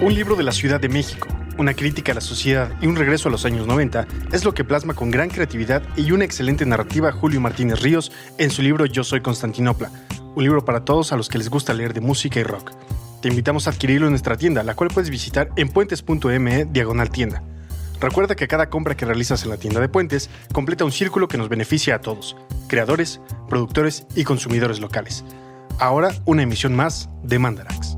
Un libro de la Ciudad de México, una crítica a la sociedad y un regreso a los años 90 es lo que plasma con gran creatividad y una excelente narrativa Julio Martínez Ríos en su libro Yo Soy Constantinopla, un libro para todos a los que les gusta leer de música y rock. Te invitamos a adquirirlo en nuestra tienda, la cual puedes visitar en puentes.me diagonal tienda. Recuerda que cada compra que realizas en la tienda de Puentes completa un círculo que nos beneficia a todos, creadores, productores y consumidores locales. Ahora una emisión más de Mandarax.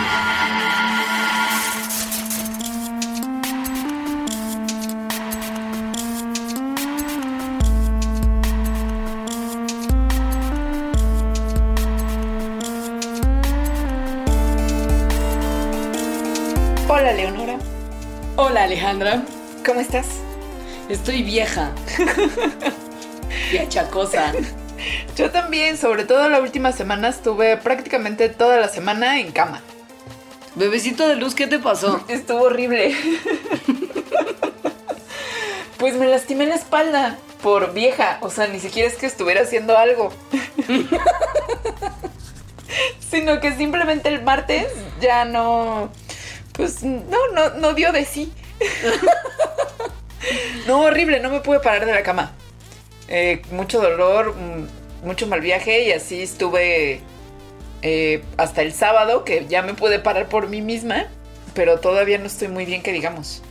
Hola Alejandra, ¿cómo estás? estoy vieja y achacosa. Yo también, sobre todo la última semana estuve prácticamente toda la semana en cama. Bebecito de luz, ¿qué te pasó? Estuvo horrible. pues me lastimé la espalda por vieja, o sea, ni siquiera es que estuviera haciendo algo. Sino que simplemente el martes ya no, pues no, no, no dio de sí. no, horrible, no me pude parar de la cama. Eh, mucho dolor, mm, mucho mal viaje y así estuve eh, hasta el sábado que ya me pude parar por mí misma, pero todavía no estoy muy bien que digamos.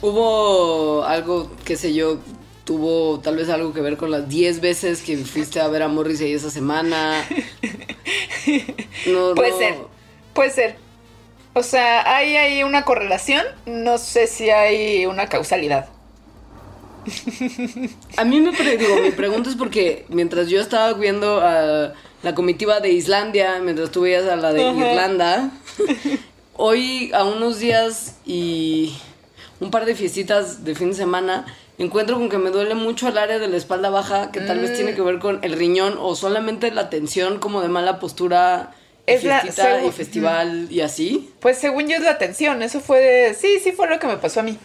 Hubo algo, qué sé yo, tuvo tal vez algo que ver con las 10 veces que fuiste a ver a Morrissey esa semana. No, Puede no. ser, puede ser. O sea, hay ahí una correlación, no sé si hay una causalidad. A mí me pre- digo, mi pregunta es porque mientras yo estaba viendo a la comitiva de Islandia, mientras tú veías a la de Ajá. Irlanda, hoy a unos días y un par de fiestitas de fin de semana, encuentro con que me duele mucho el área de la espalda baja, que tal Mm. vez tiene que ver con el riñón o solamente la tensión como de mala postura, Es la- segu- y festival y así. Pues según yo es la tensión, eso fue de... Sí, sí fue lo que me pasó a mí,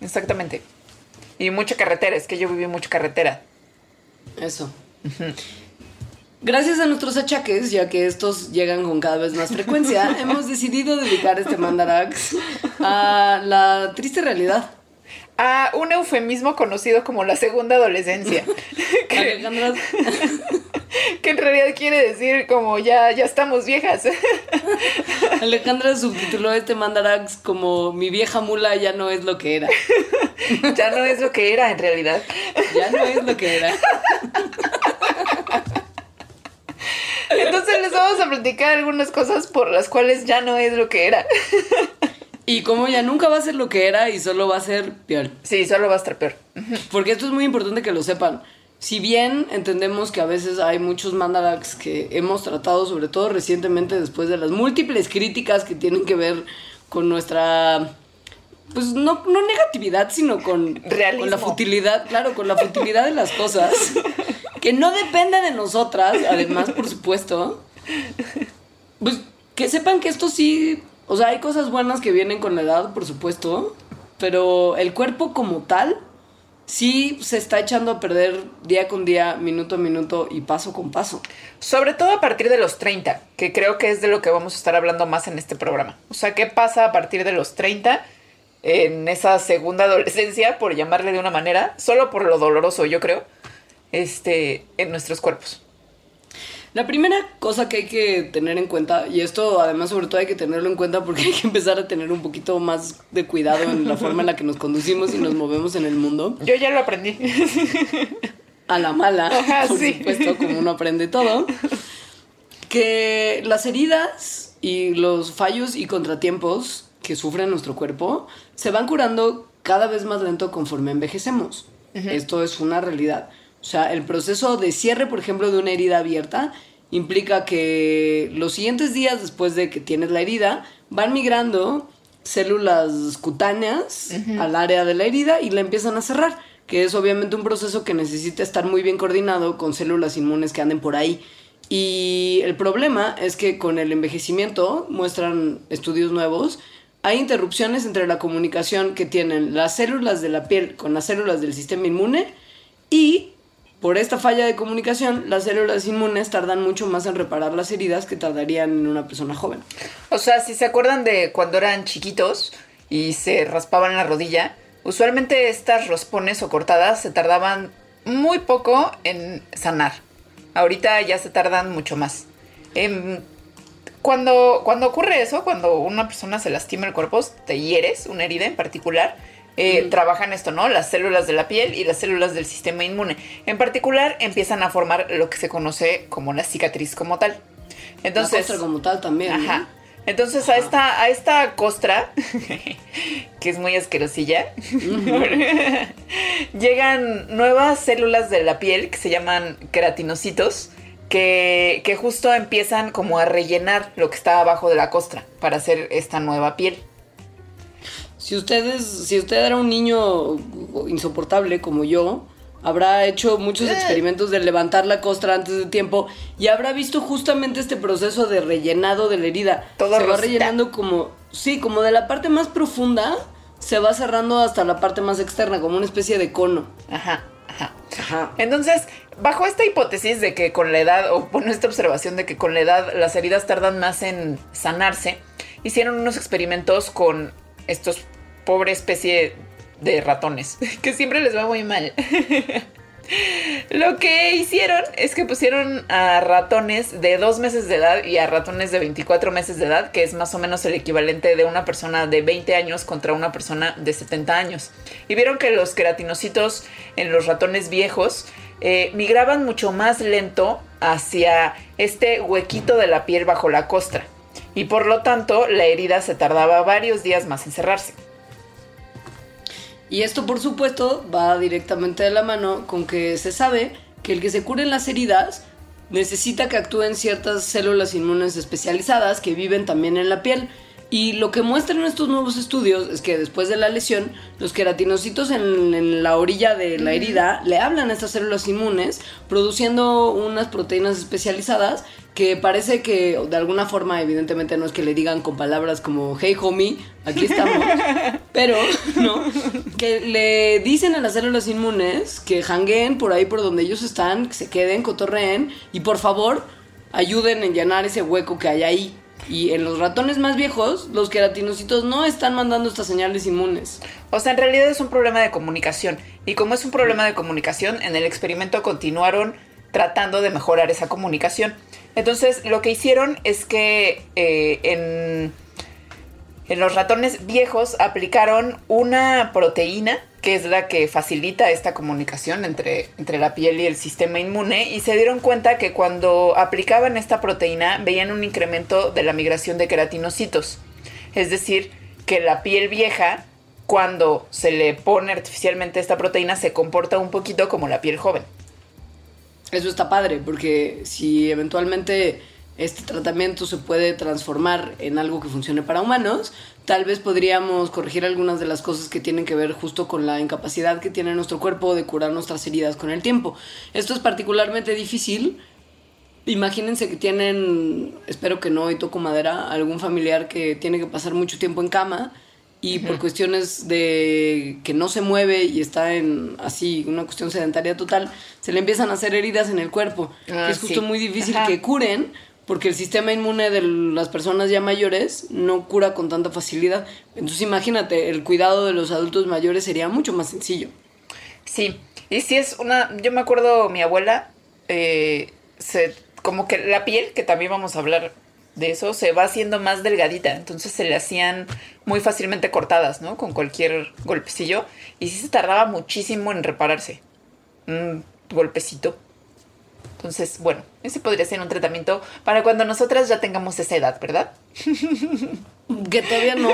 exactamente. Y mucha carretera, es que yo viví mucha carretera. Eso. Gracias a nuestros achaques, ya que estos llegan con cada vez más frecuencia, hemos decidido dedicar este mandarax a la triste realidad. A un eufemismo conocido como la segunda adolescencia. que, Alejandra, que en realidad quiere decir como ya, ya estamos viejas. Alejandra subtituló este mandarax como Mi vieja mula ya no es lo que era. ya no es lo que era en realidad. Ya no es lo que era. Entonces les vamos a platicar algunas cosas por las cuales ya no es lo que era. Y como ya nunca va a ser lo que era y solo va a ser peor. Sí, solo va a estar peor. Porque esto es muy importante que lo sepan. Si bien entendemos que a veces hay muchos mandarax que hemos tratado, sobre todo recientemente después de las múltiples críticas que tienen que ver con nuestra, pues no, no negatividad, sino con, Realismo. con la futilidad, claro, con la futilidad de las cosas, que no depende de nosotras, además, por supuesto, pues que sepan que esto sí, o sea, hay cosas buenas que vienen con la edad, por supuesto, pero el cuerpo como tal sí se está echando a perder día con día, minuto a minuto y paso con paso. Sobre todo a partir de los 30, que creo que es de lo que vamos a estar hablando más en este programa. O sea, ¿qué pasa a partir de los 30 en esa segunda adolescencia, por llamarle de una manera, solo por lo doloroso, yo creo, este, en nuestros cuerpos? La primera cosa que hay que tener en cuenta, y esto además sobre todo hay que tenerlo en cuenta porque hay que empezar a tener un poquito más de cuidado en la forma en la que nos conducimos y nos movemos en el mundo, Yo ya lo aprendí. a la mala, Ajá, por sí. supuesto, como uno aprende todo, que las heridas y los fallos y contratiempos que sufre nuestro cuerpo se van curando cada vez más lento conforme envejecemos. Esto es una realidad. O sea, el proceso de cierre, por ejemplo, de una herida abierta implica que los siguientes días después de que tienes la herida van migrando células cutáneas al área de la herida y la empiezan a cerrar. que es obviamente un proceso que necesita estar muy bien coordinado con células inmunes que anden por ahí. Y el problema es que con el envejecimiento, muestran estudios nuevos, hay interrupciones entre la comunicación que tienen las células de la piel con las células del sistema inmune y por esta falla de comunicación, las células inmunes tardan mucho más en reparar las heridas que tardarían en una persona joven. O sea, si se acuerdan de cuando eran chiquitos y se raspaban la rodilla, usualmente estas raspones o cortadas se tardaban muy poco en sanar. Ahorita ya se tardan mucho más. Em, cuando, cuando ocurre eso, cuando una persona se lastima el cuerpo, te hieres, una herida en particular, eh, trabajan esto, ¿no? Las células de la piel y las células del sistema inmune. En particular, empiezan a formar lo que se conoce como la cicatriz como tal. Entonces, la costra como tal también. Ajá. Entonces a esta, a esta costra, que es muy asquerosilla, llegan nuevas células de la piel que se llaman queratinocitos, que, que justo empiezan como a rellenar lo que está abajo de la costra para hacer esta nueva piel. Si ustedes, si usted era un niño insoportable como yo, habrá hecho muchos eh. experimentos de levantar la costra antes de tiempo y habrá visto justamente este proceso de rellenado de la herida. Todo se va rellenando como, sí, como de la parte más profunda se va cerrando hasta la parte más externa, como una especie de cono. Ajá. Ajá. Ajá. Entonces, bajo esta hipótesis de que con la edad, o bueno, esta observación de que con la edad las heridas tardan más en sanarse, hicieron unos experimentos con estos pobre especie de ratones, que siempre les va muy mal. Lo que hicieron es que pusieron a ratones de dos meses de edad y a ratones de 24 meses de edad, que es más o menos el equivalente de una persona de 20 años contra una persona de 70 años. Y vieron que los queratinocitos en los ratones viejos eh, migraban mucho más lento hacia este huequito de la piel bajo la costra. Y por lo tanto la herida se tardaba varios días más en cerrarse. Y esto, por supuesto, va directamente de la mano con que se sabe que el que se curen las heridas necesita que actúen ciertas células inmunes especializadas que viven también en la piel. Y lo que muestran estos nuevos estudios es que después de la lesión, los queratinocitos en, en, la orilla de la herida le hablan a estas células inmunes, produciendo unas proteínas especializadas que parece que de alguna forma, evidentemente no es que le digan con palabras como, hey homie, aquí estamos, pero, ¿no? Que le dicen a las células inmunes que jangueen por ahí por donde ellos están, que se queden, cotorreen y por favor ayuden en llenar ese hueco que hay ahí. Y en los ratones más viejos, los queratinocitos no están mandando estas señales inmunes. O sea, en realidad es un problema de comunicación. Y como es un problema de comunicación, en el experimento continuaron tratando de mejorar esa comunicación. Entonces, lo que hicieron es que eh, en, en los ratones viejos aplicaron una proteína que es la que facilita esta comunicación entre, entre la piel y el sistema inmune, y se dieron cuenta que cuando aplicaban esta proteína veían un incremento de la migración de queratinocitos. Es decir, que la piel vieja, cuando se le pone artificialmente esta proteína, se comporta un poquito como la piel joven. Eso está padre, porque si eventualmente este tratamiento se puede transformar en algo que funcione para humanos, tal vez podríamos corregir algunas de las cosas que tienen que ver justo con la incapacidad que tiene nuestro cuerpo de curar nuestras heridas con el tiempo. Esto es particularmente difícil. Imagínense que tienen, espero que no, y toco madera, algún familiar que tiene que pasar mucho tiempo en cama y por cuestiones de que no se mueve y está en así una cuestión sedentaria total, se le empiezan a hacer heridas en el cuerpo, que es ah, justo muy difícil que curen porque el sistema inmune de las personas ya mayores no cura con tanta facilidad. Entonces imagínate, el cuidado de los adultos mayores sería mucho más sencillo. Sí, y si es una, yo me acuerdo mi abuela, eh, se, como que la piel, que también vamos a hablar de eso se va haciendo más delgadita, entonces se le hacían muy fácilmente cortadas, ¿no? Con cualquier golpecillo y sí se tardaba muchísimo en repararse. Un golpecito. Entonces, bueno, ese podría ser un tratamiento para cuando nosotras ya tengamos esa edad, ¿verdad? que todavía no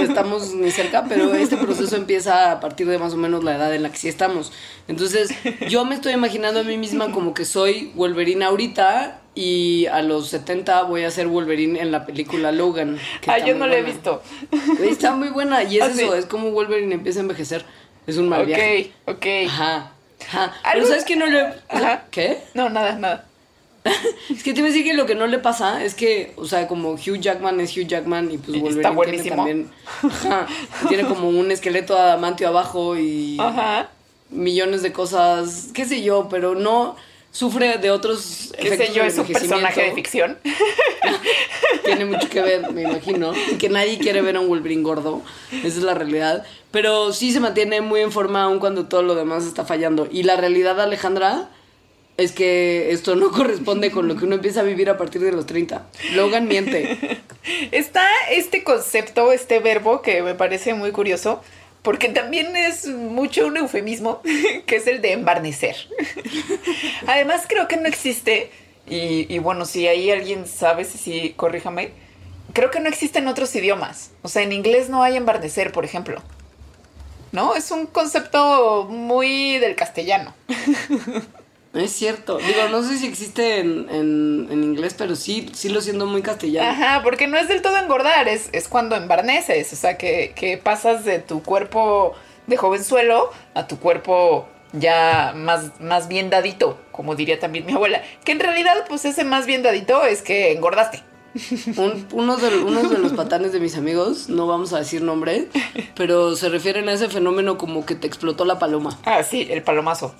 estamos ni cerca, pero este proceso empieza a partir de más o menos la edad en la que sí estamos. Entonces, yo me estoy imaginando a mí misma como que soy Wolverine ahorita y a los 70 voy a ser Wolverine en la película Logan. Ah, yo no la he visto. Está muy buena y es ah, eso, es como Wolverine empieza a envejecer. es un mal viaje. Ok, ok. Ajá. Ajá. Pero ¿sabes qué no le... Ajá. ¿Qué? No, nada, nada. Es que te iba a decir que lo que no le pasa es que, o sea, como Hugh Jackman es Hugh Jackman y pues Wolverine está tiene también... Ajá. tiene como un esqueleto adamantio abajo y Ajá. millones de cosas, qué sé yo, pero no sufre de otros efectos sé yo, del es un personaje de ficción. Tiene mucho que ver, me imagino. Que nadie quiere ver a un Wolverine gordo. Esa es la realidad. Pero sí se mantiene muy en forma aun cuando todo lo demás está fallando. Y la realidad, Alejandra, es que esto no corresponde con lo que uno empieza a vivir a partir de los 30. Logan miente. Está este concepto, este verbo que me parece muy curioso, porque también es mucho un eufemismo, que es el de embarnecer. Además, creo que no existe, y, bueno, si ahí alguien sabe, si corríjame, creo que no existe en otros idiomas. O sea, en inglés no hay embarnecer, por ejemplo. ¿No? Es un concepto muy del castellano. Es cierto. Digo, no sé si existe en, en- en inglés, pero sí, sí lo siento muy castellano. Ajá, porque no es del todo engordar, es, es cuando embarneces, o sea, que, que pasas de tu cuerpo de jovenzuelo a tu cuerpo ya más, más bien dadito, como diría también mi abuela. Que en realidad, pues ese más bien dadito es que engordaste. Un- uno, de, uno de los patanes de mis amigos, no vamos a decir nombre, pero se refieren a ese fenómeno como que te explotó la paloma. Ah, sí, el palomazo.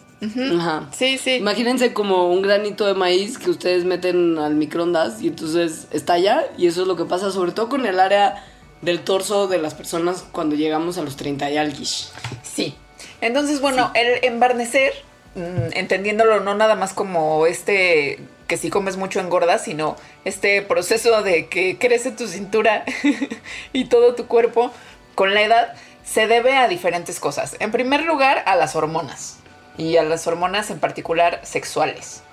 Ajá. Sí, sí. Imagínense como un granito de maíz que ustedes meten al microondas y entonces estalla y eso es lo que pasa sobre todo con el área del torso de las personas cuando llegamos a los 30 y alguish. Sí. Entonces, bueno, el embarnecer, mm, entendiéndolo no nada más como este que si comes mucho engordas, sino este proceso de que crece tu cintura y todo tu cuerpo con la edad, se debe a diferentes cosas. En primer lugar, a las hormonas. Y a las hormonas en particular sexuales.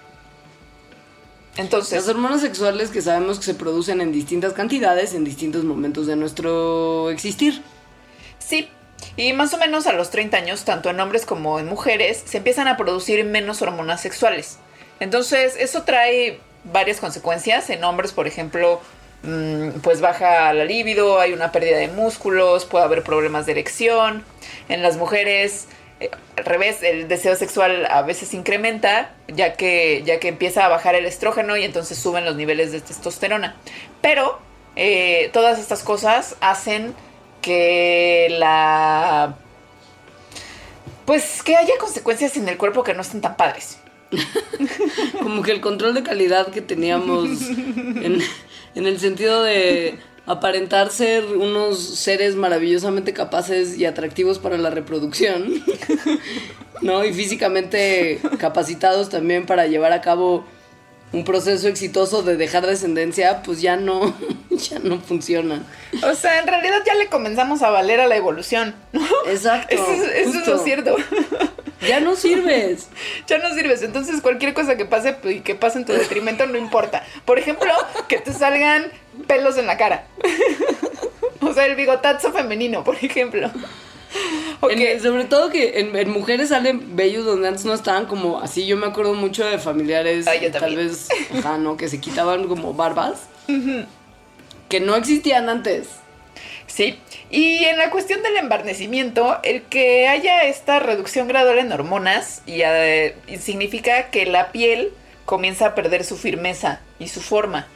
Entonces, Las hormonas sexuales que sabemos que se producen en distintas cantidades en distintos momentos de nuestro existir. Sí, y más o menos a los 30 años, tanto en hombres como en mujeres, se empiezan a producir menos hormonas sexuales. Entonces, eso trae varias consecuencias. En hombres, por ejemplo, mm, pues baja la libido, hay una pérdida de músculos, puede haber problemas de erección. En las mujeres, eh, al revés, el deseo sexual a veces incrementa, ya que, ya que empieza a bajar el estrógeno y entonces suben los niveles de testosterona. Pero eh, todas estas cosas hacen que la... Pues que haya consecuencias en el cuerpo que no estén tan padres. Como que el control de calidad que teníamos en, en el sentido de aparentar ser unos seres maravillosamente capaces y atractivos para la reproducción, ¿no? Y físicamente capacitados también para llevar a cabo un proceso exitoso de dejar descendencia, pues ya no, ya no funciona. O sea, en realidad ya le comenzamos a valer a la evolución. ¿no? Exacto. Eso, es- eso es cierto. Ya no sirves. ya no sirves. Entonces cualquier cosa que pase pues, y que pase en tu detrimento no importa. Por ejemplo, que te salgan pelos en la cara. o sea, el bigotazo femenino, por ejemplo. En- sobre todo que en, en mujeres salen vellos donde antes no estaban como así. Yo me acuerdo mucho de familiares, Ay, tal vez, ajá, ¿no? Que se quitaban como barbas. Que no existían antes. Sí, y en la cuestión del embarnecimiento, el que haya esta reducción gradual en hormonas y, eh, significa que la piel comienza a perder su firmeza y su forma.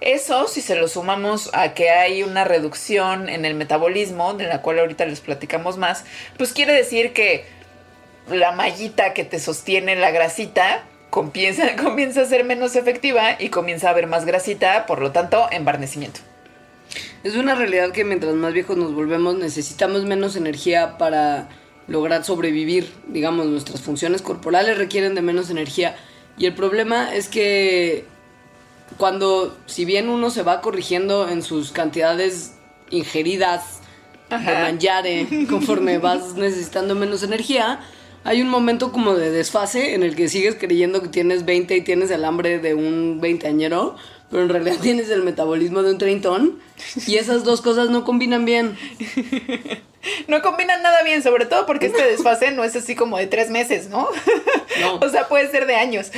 Eso, si se lo sumamos a que hay una reducción en el metabolismo, de la cual ahorita les platicamos más, pues quiere decir que la mallita que te sostiene la grasita comienza, comienza a ser menos efectiva y comienza a haber más grasita, por lo tanto, embarnecimiento. Es una realidad que mientras más viejos nos volvemos necesitamos menos energía para lograr sobrevivir. Digamos, nuestras funciones corporales requieren de menos energía. Y el problema es que cuando, si bien uno se va corrigiendo en sus cantidades ingeridas de Ajá. mangiare, conforme vas necesitando menos energía, hay un momento como de desfase en el que sigues creyendo que tienes 20 y tienes el hambre de un veinteañero, pero en realidad tienes el metabolismo de un treintón y esas dos cosas no combinan bien. No combinan nada bien, sobre todo porque este desfase no es así como de tres meses, ¿no? No. o sea, puede ser de años.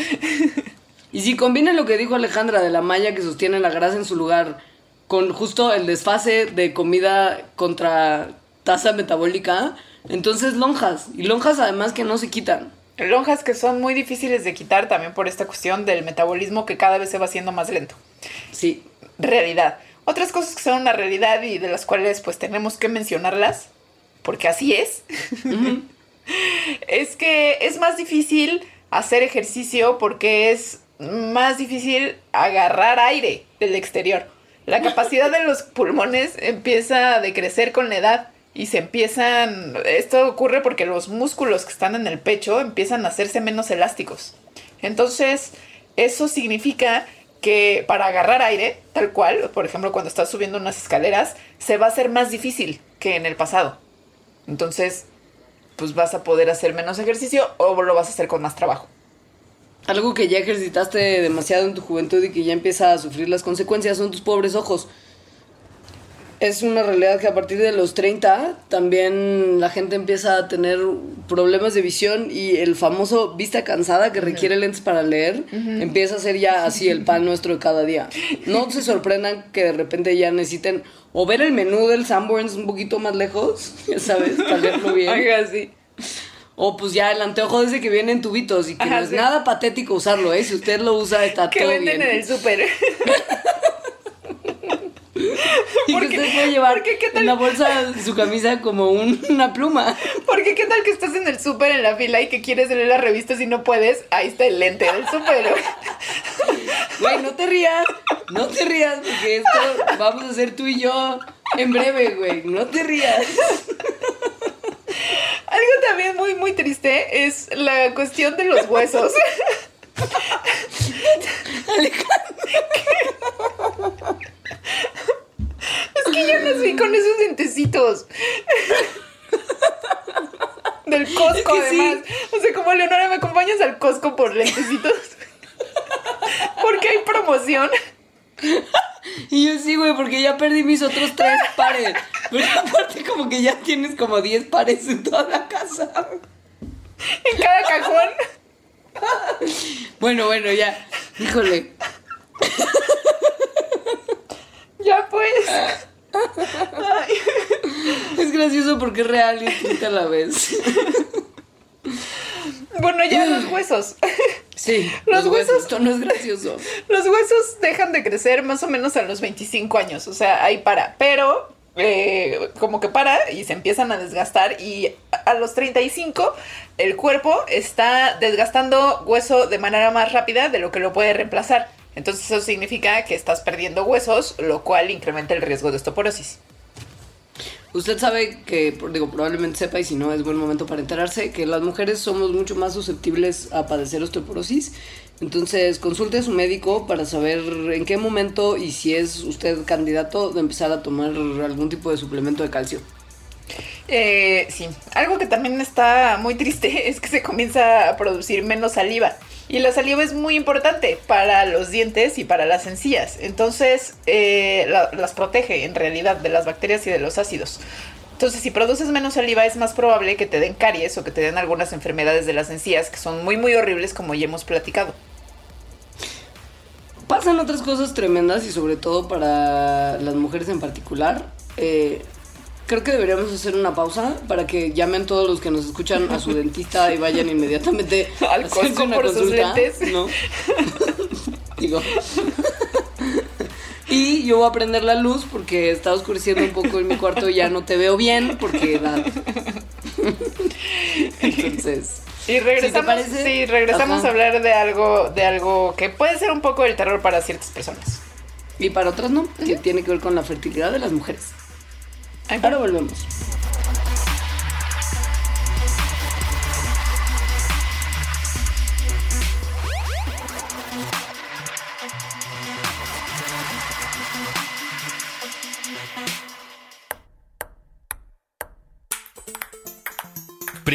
Y si combinan lo que dijo Alejandra de la malla que sostiene la grasa en su lugar con justo el desfase de comida contra tasa metabólica, Entonces lonjas. Y lonjas además que no se quitan. Lonjas que son muy difíciles de quitar también por esta cuestión del metabolismo que cada vez se va haciendo más lento. Sí. Realidad. Otras cosas que son una realidad y de las cuales pues tenemos que mencionarlas, porque así es, es que es más difícil hacer ejercicio porque es más difícil agarrar aire del exterior. La capacidad de los pulmones empieza a decrecer con la edad y se empiezan, esto ocurre porque los músculos que están en el pecho empiezan a hacerse menos elásticos. Entonces, eso significa que para agarrar aire, tal cual, por ejemplo, cuando estás subiendo unas escaleras, se va a hacer más difícil que en el pasado. Entonces, pues vas a poder hacer menos ejercicio o lo vas a hacer con más trabajo. Algo que ya ejercitaste demasiado en tu juventud y que ya empieza a sufrir las consecuencias son tus pobres ojos. Es una realidad que a partir de los 30 también la gente empieza a tener problemas de visión y el famoso vista cansada que requiere lentes para leer empieza a ser ya así el pan nuestro de cada día. No se sorprendan que de repente ya necesiten o ver el menú del Sanborns un poquito más lejos, ya sabes, para leerlo bien. Oiga, sí. O pues ya el anteojo ese que viene en tubitos y que no es nada patético usarlo, ¿eh? Si usted lo usa está que todo venden bien. en el súper. Y que Porque- usted puede llevar ¿qué tal? en la bolsa de su camisa como un- una pluma. Porque qué tal que estás en el súper en la fila y que quieres leer las revistas y no puedes, ahí está el lente del súper. Güey, no te rías, no te rías, porque esto vamos a hacer tú y yo en breve, güey. No te rías. También muy, muy triste es la cuestión de los huesos. es que yo nací con esos dientecitos. Del Costco, Es que sí. además. O sea, como Leonora, ¿me acompañas al Costco por lentecitos? Porque hay promoción. Y yo sí, güey, porque ya perdí mis otros tres pares. Pero aparte como que ya tienes como 10 pares en toda la casa. En cada cajón. Bueno, bueno, ya. Híjole. Ya pues. Ay. Es gracioso porque es real y triste a la vez. Bueno, ya los huesos. Sí, Los los, huesos. huesos- Esto no es gracioso. Los huesos dejan de crecer más o menos a los 25 años, o sea, ahí para. Pero eh, como que para y se empiezan a desgastar y a los 35 el cuerpo está desgastando hueso de manera más rápida de lo que lo puede reemplazar. Entonces eso significa que estás perdiendo huesos, lo cual incrementa el riesgo de osteoporosis. Usted sabe que, digo, probablemente sepa y si no es buen momento para enterarse, que las mujeres somos mucho más susceptibles a padecer osteoporosis. Entonces, consulte a su médico para saber en qué momento y si es usted candidato de empezar a tomar algún tipo de suplemento de calcio. Eh, sí, algo que también está muy triste es que se comienza a producir menos saliva. Y la saliva es muy importante para los dientes y para las encías. Entonces, eh, la- las protege en realidad de las bacterias y de los ácidos. Entonces, si produces menos saliva, es más probable que te den caries o que te den algunas enfermedades de las encías que son muy, muy horribles, como ya hemos platicado. Pasan otras cosas tremendas y sobre todo para las mujeres en particular. Eh, creo que deberíamos hacer una pausa para que llamen todos los que nos escuchan a su dentista y vayan inmediatamente Al a hacerse Costco una por sus lentes. ¿no? Digo. Y yo voy a prender la luz porque está oscureciendo un poco en mi cuarto y ya no te veo bien porque edad. Entonces. Y regresamos, parece? sí, regresamos Ajá. a hablar de algo, de algo que puede ser un poco del terror para ciertas personas. Y para otras no, que tiene que ver con la fertilidad de las mujeres. Ahora volvemos.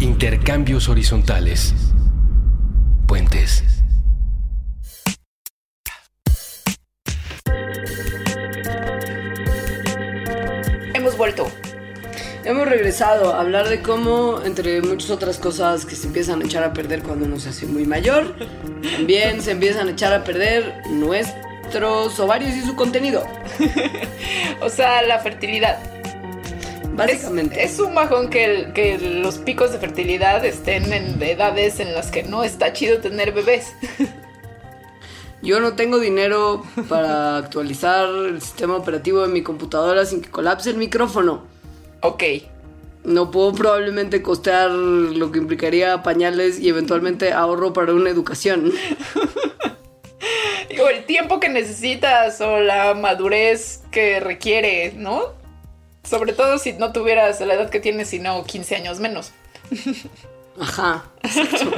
Intercambios horizontales. Puentes. Hemos regresado a hablar de cómo, entre muchas otras cosas que se empiezan a echar a perder cuando uno se hace muy mayor, también se empiezan a echar a perder nuestros ovarios y su contenido. O sea, la fertilidad. Básicamente. Es, es un bajón que, el- que los picos de fertilidad estén en edades en las que no está chido tener bebés. Yo no tengo dinero para actualizar el sistema operativo de mi computadora sin que colapse el micrófono. Ok. No puedo probablemente costear lo que implicaría pañales y eventualmente ahorro para una educación. O el tiempo que necesitas o la madurez que requiere, ¿no? Sobre todo si no tuvieras la edad que tienes, sino 15 años menos. Ajá. exacto.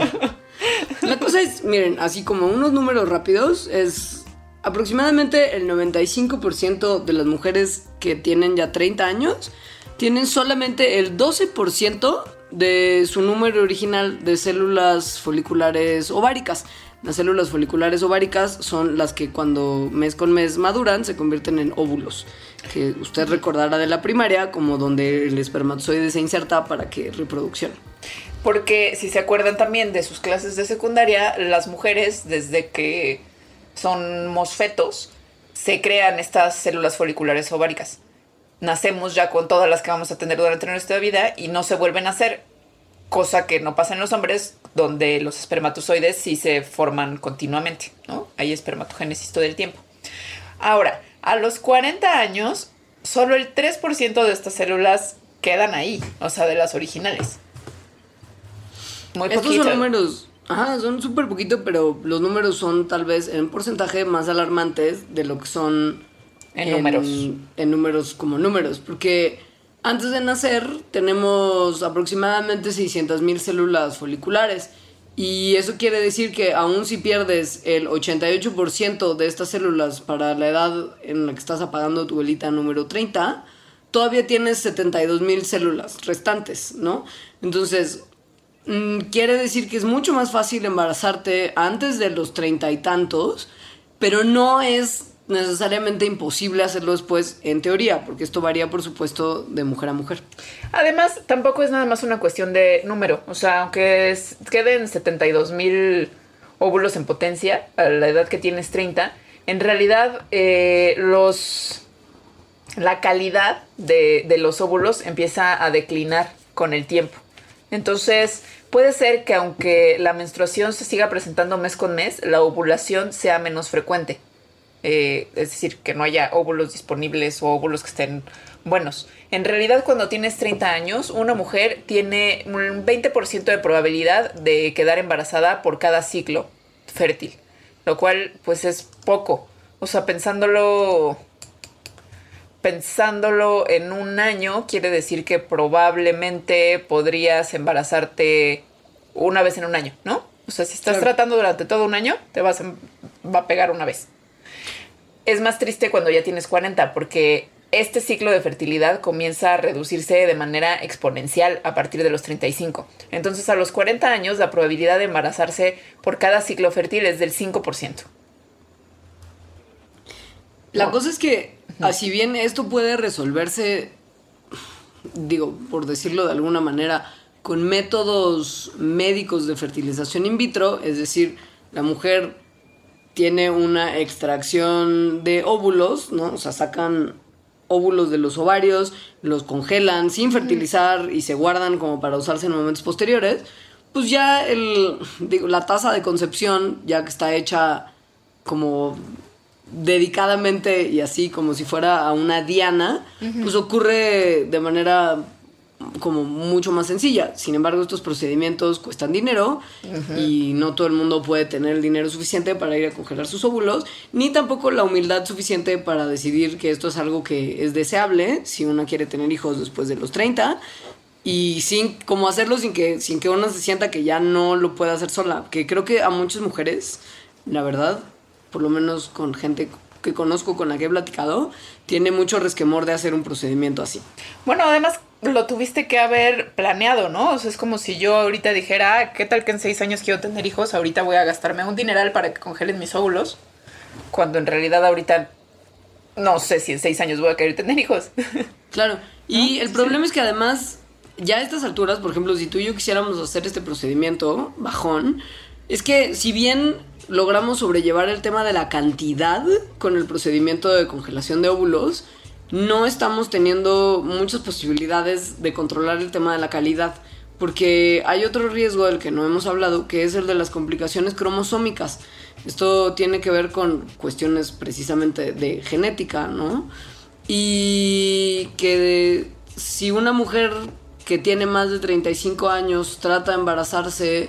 La cosa es, miren, así como unos números rápidos, es aproximadamente el 95% de las mujeres que tienen ya 30 años tienen solamente el 12% de su número original de células foliculares ováricas. Las células foliculares ováricas son las que cuando mes con mes maduran se convierten en óvulos, que usted recordará de la primaria como donde el espermatozoide se inserta para que reproducción. Porque si se acuerdan también de sus clases de secundaria, las mujeres desde que son mosfetos se crean estas células foliculares ováricas. Nacemos ya con todas las que vamos a tener durante nuestra vida y no se vuelven a hacer, cosa que no pasa en los hombres, donde los espermatozoides sí se forman continuamente, ¿no? Hay espermatogénesis todo el tiempo. Ahora, a los 40 años, solo el 3% de estas células quedan ahí, o sea, de las originales. Muy Estos poquito. son números, ajá, son súper poquito, pero los números son tal vez en porcentaje más alarmantes de lo que son En números. En números como números, porque antes de nacer tenemos aproximadamente 600 mil células foliculares. Y eso quiere decir que aun si pierdes el 88% de estas células para la edad en la que estás apagando tu velita número 30, todavía tienes 72 mil células restantes, ¿no? Entonces, mm, quiere decir que es mucho más fácil embarazarte antes de los treinta y tantos, pero no es necesariamente imposible hacerlo después en teoría, porque esto varía, por supuesto, de mujer a mujer. Además, tampoco es nada más una cuestión de número. O sea, aunque es- queden 72 mil óvulos en potencia a la edad que tienes 30, en realidad eh, los la calidad de, de los óvulos empieza a declinar con el tiempo. Entonces, puede ser que aunque la menstruación se siga presentando mes con mes, la ovulación sea menos frecuente. Eh, es decir, que no haya óvulos disponibles o óvulos que estén buenos. En realidad, cuando tienes 30 años, una mujer tiene un 20% de probabilidad de quedar embarazada por cada ciclo fértil, lo cual pues es poco. O sea, pensándolo pensándolo en un año, quiere decir que probablemente podrías embarazarte una vez en un año, ¿no? O sea, si estás Claro. tratando durante todo un año, te vas a, va a pegar una vez. Es más triste cuando ya tienes 40, porque este ciclo de fertilidad comienza a reducirse de manera exponencial a partir de los 35. Entonces, a los 40 años, la probabilidad de embarazarse por cada ciclo fértil es del 5%. La cosa es que, así bien esto puede resolverse, digo, por decirlo de alguna manera, con métodos médicos de fertilización in vitro, es decir, la mujer tiene una extracción de óvulos, ¿no? O sea, sacan óvulos de los ovarios, los congelan sin fertilizar y se guardan como para usarse en momentos posteriores, pues ya el, digo, la tasa de concepción, ya que está hecha como dedicadamente y así como si fuera a una diana, pues ocurre de manera como mucho más sencilla. Sin embargo, estos procedimientos cuestan dinero y no todo el mundo puede tener el dinero suficiente para ir a congelar sus óvulos, ni tampoco la humildad suficiente para decidir que esto es algo que es deseable si una quiere tener hijos después de los 30 y sin como hacerlo sin que sin que una se sienta que ya no lo pueda hacer sola, que creo que a muchas mujeres, la verdad, por lo menos con gente que conozco con la que he platicado tiene mucho resquemor de hacer un procedimiento así. Bueno, además lo tuviste que haber planeado, ¿no? O sea, es como si yo ahorita dijera, ah, ¿qué tal que en seis años quiero tener hijos? Ahorita voy a gastarme un dineral para que congelen mis óvulos. Cuando en realidad ahorita no sé si en seis años voy a querer tener hijos. Claro. Y el problema es que además, ya a estas alturas, por ejemplo, si tú y yo quisiéramos hacer este procedimiento bajón, es que si bien logramos sobrellevar el tema de la cantidad con el procedimiento de congelación de óvulos, no estamos teniendo muchas posibilidades de controlar el tema de la calidad. Porque hay otro riesgo del que no hemos hablado, que es el de las complicaciones cromosómicas. Esto tiene que ver con cuestiones precisamente de genética, ¿no? Y que si una mujer que tiene más de 35 años trata de embarazarse,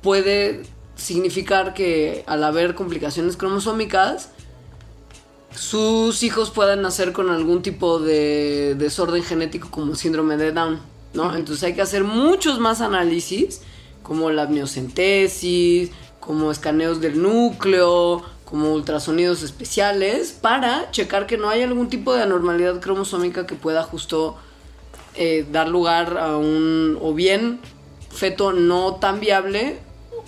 puede significar que al haber complicaciones cromosómicas, sus hijos puedan nacer con algún tipo de desorden genético como síndrome de Down, ¿no? Entonces hay que hacer muchos más análisis, como la amniocentesis, como escaneos del núcleo, como ultrasonidos especiales, para checar que no hay algún tipo de anormalidad cromosómica que pueda justo eh, dar lugar a un o bien feto no tan viable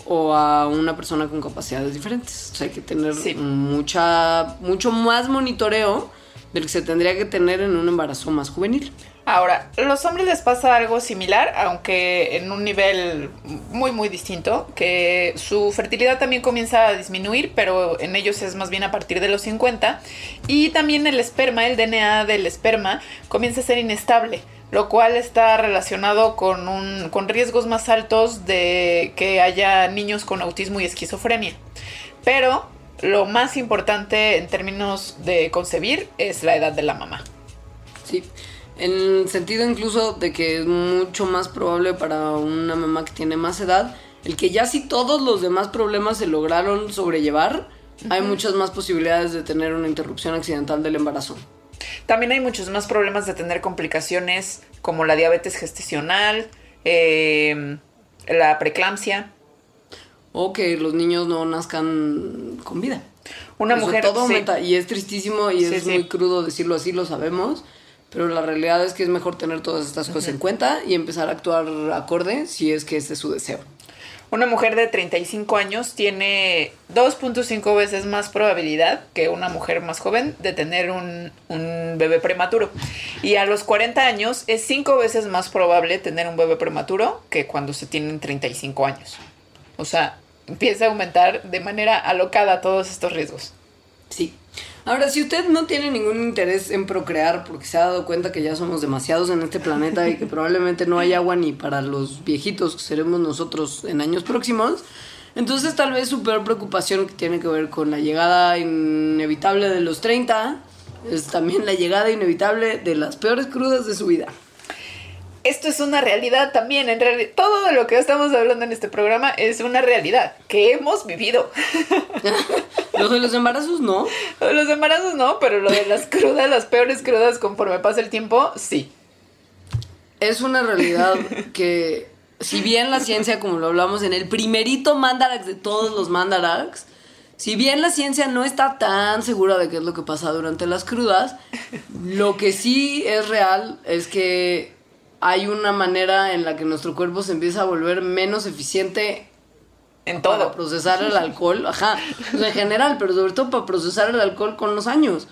o a una persona con capacidades diferentes. O sea, hay que tener mucha, mucho más monitoreo del que se tendría que tener en un embarazo más juvenil. Ahora, los hombres les pasa algo similar, aunque en un nivel muy muy distinto, que su fertilidad también comienza a disminuir, pero en ellos es más bien a partir de los 50, y también el esperma, el DNA del esperma, comienza a ser inestable, lo cual está relacionado con, un, con riesgos más altos de que haya niños con autismo y esquizofrenia. Pero lo más importante en términos de concebir es la edad de la mamá. Sí. En el sentido incluso de que es mucho más probable para una mamá que tiene más edad, el que ya si todos los demás problemas se lograron sobrellevar, hay muchas más posibilidades de tener una interrupción accidental del embarazo. También hay muchos más problemas de tener complicaciones como la diabetes gestacional, em, la preeclampsia. O que los niños no nazcan con vida. Una mujer. Todo aumenta. Y es tristísimo y es muy crudo decirlo así, lo sabemos. Pero la realidad es que es mejor tener todas estas cosas en cuenta y empezar a actuar acorde si es que ese es su deseo. Una mujer de 35 años tiene 2.5 veces más probabilidad que una mujer más joven de tener un, bebé prematuro. Y a los 40 años es 5 veces más probable tener un bebé prematuro que cuando se tienen 35 años. O sea, empieza a aumentar de manera alocada todos estos riesgos. Sí. Ahora, si usted no tiene ningún interés en procrear porque se ha dado cuenta que ya somos demasiados en este planeta y que probablemente no hay agua ni para los viejitos que seremos nosotros en años próximos, entonces tal vez su peor preocupación que tiene que ver con la llegada inevitable de los 30 es también la llegada inevitable de las peores crudas de su vida esto es una realidad también. En realidad, todo lo que estamos hablando en este programa es una realidad que hemos vivido. lo de los embarazos no. Lo de los embarazos no, pero lo de las crudas, las peores crudas conforme pasa el tiempo, sí. Es una realidad que, si bien la ciencia, como lo hablamos en el primerito Mandarax de todos los Mandarax, si bien la ciencia no está tan segura de qué es lo que pasa durante las crudas, lo que sí es real es que hay una manera en la que nuestro cuerpo se empieza a volver menos eficiente en todo. Para procesar el alcohol, ajá, en general, pero sobre todo para procesar el alcohol con los años.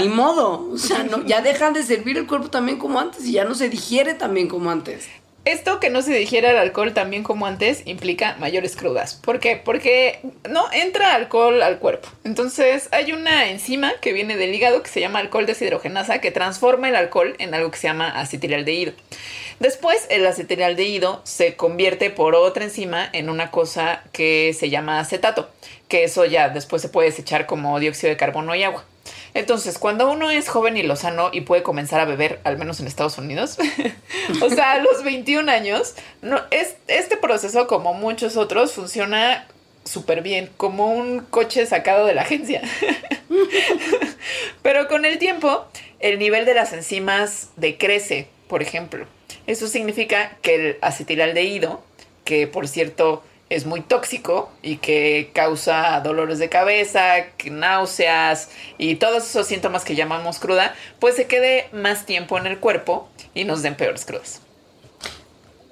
Ni modo, o sea, no, ya deja de servir el cuerpo también como antes y ya no se digiere también como antes. Esto que no se digiera el alcohol también como antes implica mayores crudas. ¿Por qué? Porque no entra alcohol al cuerpo. Entonces hay una enzima que viene del hígado que se llama alcohol deshidrogenasa que transforma el alcohol en algo que se llama acetilaldehído. Después el acetilaldehído se convierte por otra enzima en una cosa que se llama acetato, que eso ya después se puede desechar como dióxido de carbono y agua. Entonces, cuando uno es joven y lozano y puede comenzar a beber, al menos en Estados Unidos, o sea, a los 21 años, no, es, este proceso, como muchos otros, funciona súper bien, como un coche sacado de la agencia. Pero con el tiempo, el nivel de las enzimas decrece, por ejemplo. Eso significa que el acetilaldehído, que por cierto es muy tóxico y que causa dolores de cabeza, náuseas y todos esos síntomas que llamamos cruda, pues se quede más tiempo en el cuerpo y nos den peores crudas.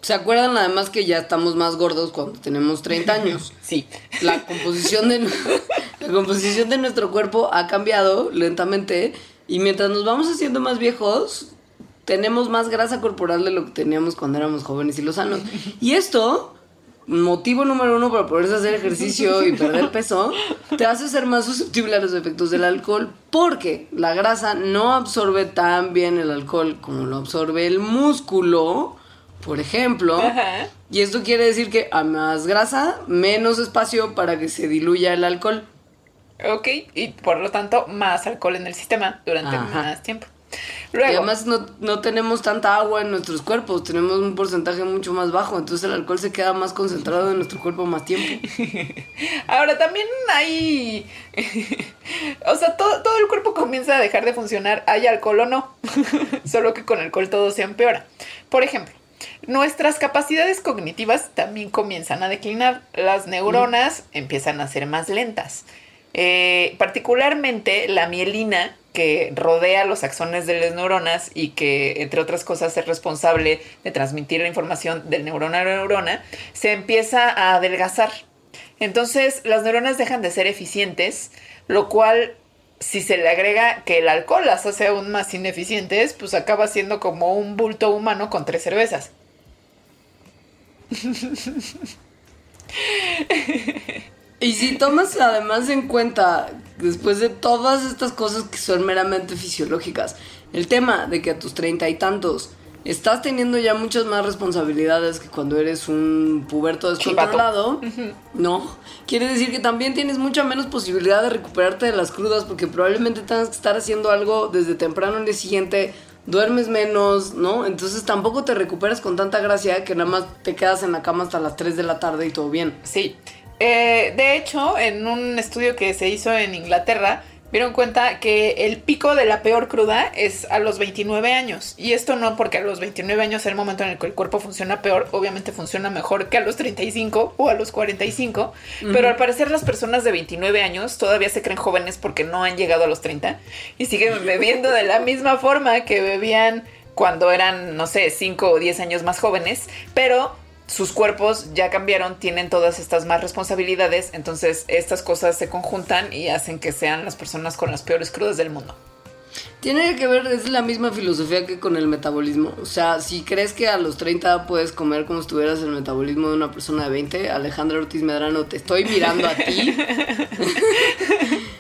¿Se acuerdan además que ya estamos más gordos cuando tenemos 30 años? Sí. La composición de, la composición de nuestro cuerpo ha cambiado lentamente y mientras nos vamos haciendo más viejos, tenemos más grasa corporal de lo que teníamos cuando éramos jóvenes y lozanos. Y esto, motivo número uno para poderse hacer ejercicio y perder peso, te hace ser más susceptible a los efectos del alcohol porque la grasa no absorbe tan bien el alcohol como lo absorbe el músculo por ejemplo. Y esto quiere decir que a más grasa, menos espacio para que se diluya el alcohol. Ok, y por lo tanto, más alcohol en el sistema durante más tiempo. Y además no, tenemos tanta agua en nuestros cuerpos, tenemos un porcentaje mucho más bajo, entonces el alcohol se queda más concentrado en nuestro cuerpo más tiempo. Ahora también hay... o sea, todo, todo el cuerpo comienza a dejar de funcionar, hay alcohol o no, solo que con alcohol todo se empeora. Por ejemplo, nuestras capacidades cognitivas también comienzan a declinar. Las neuronas empiezan a ser más lentas. Eh, particularmente la mielina que rodea los axones de las neuronas y que, entre otras cosas, es responsable de transmitir la información del neurona a neurona, se empieza a adelgazar. Entonces, las neuronas dejan de ser eficientes, lo cual si se le agrega que el alcohol las hace aún más ineficientes, pues acaba siendo como un bulto humano con tres cervezas. y si tomas además en cuenta, después de todas estas cosas que son meramente fisiológicas, el tema de que a tus treinta y tantos estás teniendo ya muchas más responsabilidades que cuando eres un puberto descontrolado, ¿no? Quiere decir que también tienes mucha menos posibilidad de recuperarte de las crudas porque probablemente tengas que estar haciendo algo desde temprano el día siguiente, duermes menos, ¿no? Entonces tampoco te recuperas con tanta gracia que nada más te quedas en la cama hasta las 3 de la tarde y todo bien. Sí. Eh, de hecho, en un estudio que se hizo en Inglaterra, dieron cuenta que el pico de la peor cruda es a los 29 años. Y esto no porque a los 29 años es el momento en el que el cuerpo funciona peor, obviamente funciona mejor que a los 35 o a los 45. Pero al parecer las personas de 29 años todavía se creen jóvenes porque no han llegado a los 30 y siguen bebiendo de la misma forma que bebían cuando eran, no sé, 5 o 10 años más jóvenes. Pero sus cuerpos ya cambiaron, tienen todas estas más responsabilidades, entonces estas cosas se conjuntan y hacen que sean las personas con las peores crudas del mundo. Tiene que ver, es la misma filosofía que con el metabolismo. O sea, si crees que a los 30 puedes comer como si tuvieras el metabolismo de una persona de 20, Alejandra Ortiz Medrano, te estoy mirando a ti.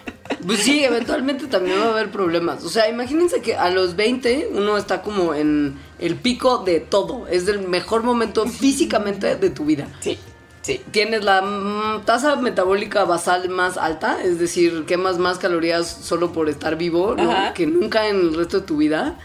Pues sí, eventualmente también va a haber problemas. O sea, imagínense que a los 20 uno está como en el pico de todo. Es el mejor momento físicamente de tu vida. Sí. Sí. Tienes la mm, tasa metabólica basal más alta, es decir, quemas más calorías solo por estar vivo que nunca en el resto de tu vida.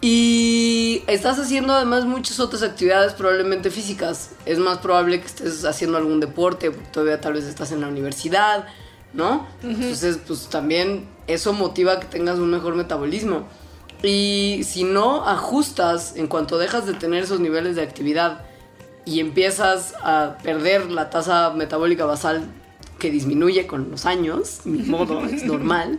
Y estás haciendo además muchas otras actividades probablemente físicas. Es más probable que estés haciendo algún deporte, porque todavía tal vez estás en la universidad ¿no? Entonces, pues también eso motiva que tengas un mejor metabolismo. Y si no ajustas en cuanto dejas de tener esos niveles de actividad y empiezas a perder la tasa metabólica basal que disminuye con los años, mi modo, es normal,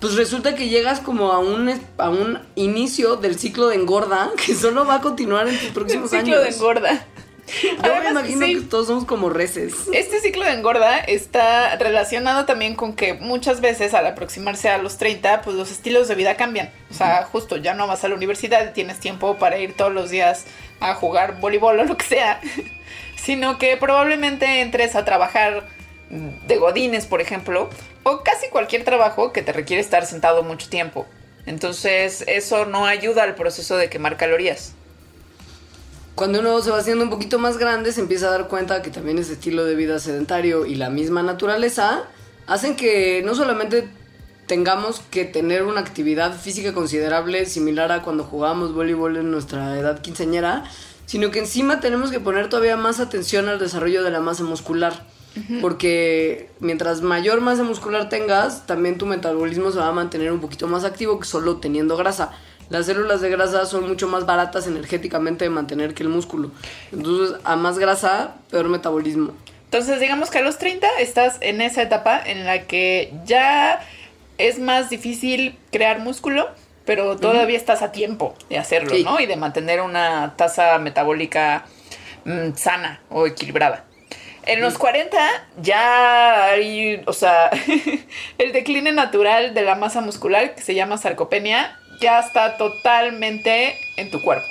pues resulta que llegas como a un, a un inicio del ciclo de engorda que solo va a continuar en tus próximos años. Ciclo de engorda. Yo me imagino que todos somos como reces. Este ciclo de engorda está relacionado también con que muchas veces al aproximarse a los 30, pues los estilos de vida cambian. O sea, justo ya no vas a la universidad y tienes tiempo para ir todos los días a jugar voleibol o lo que sea, sino que probablemente entres a trabajar de godines, por ejemplo, o casi cualquier trabajo que te requiere estar sentado mucho tiempo. Entonces, eso no ayuda al proceso de quemar calorías. Cuando uno se va haciendo un poquito más grande, se empieza a dar cuenta que también ese estilo de vida sedentario y la misma naturaleza hacen que no solamente tengamos que tener una actividad física considerable similar a cuando jugábamos voleibol en nuestra edad quinceañera, sino que encima tenemos que poner todavía más atención al desarrollo de la masa muscular. Porque mientras mayor masa muscular tengas, también tu metabolismo se va a mantener un poquito más activo que solo teniendo grasa las células de grasa son mucho más baratas energéticamente de mantener que el músculo. Entonces, a más grasa, peor metabolismo. Entonces, digamos que a los 30 estás en esa etapa en la que ya es más difícil crear músculo, pero todavía estás a tiempo de hacerlo, Sí. ¿no? Y de mantener una tasa metabólica mm, sana o equilibrada. En los 40 ya hay, o sea, el decline natural de la masa muscular, que se llama sarcopenia, ya está totalmente en tu cuerpo.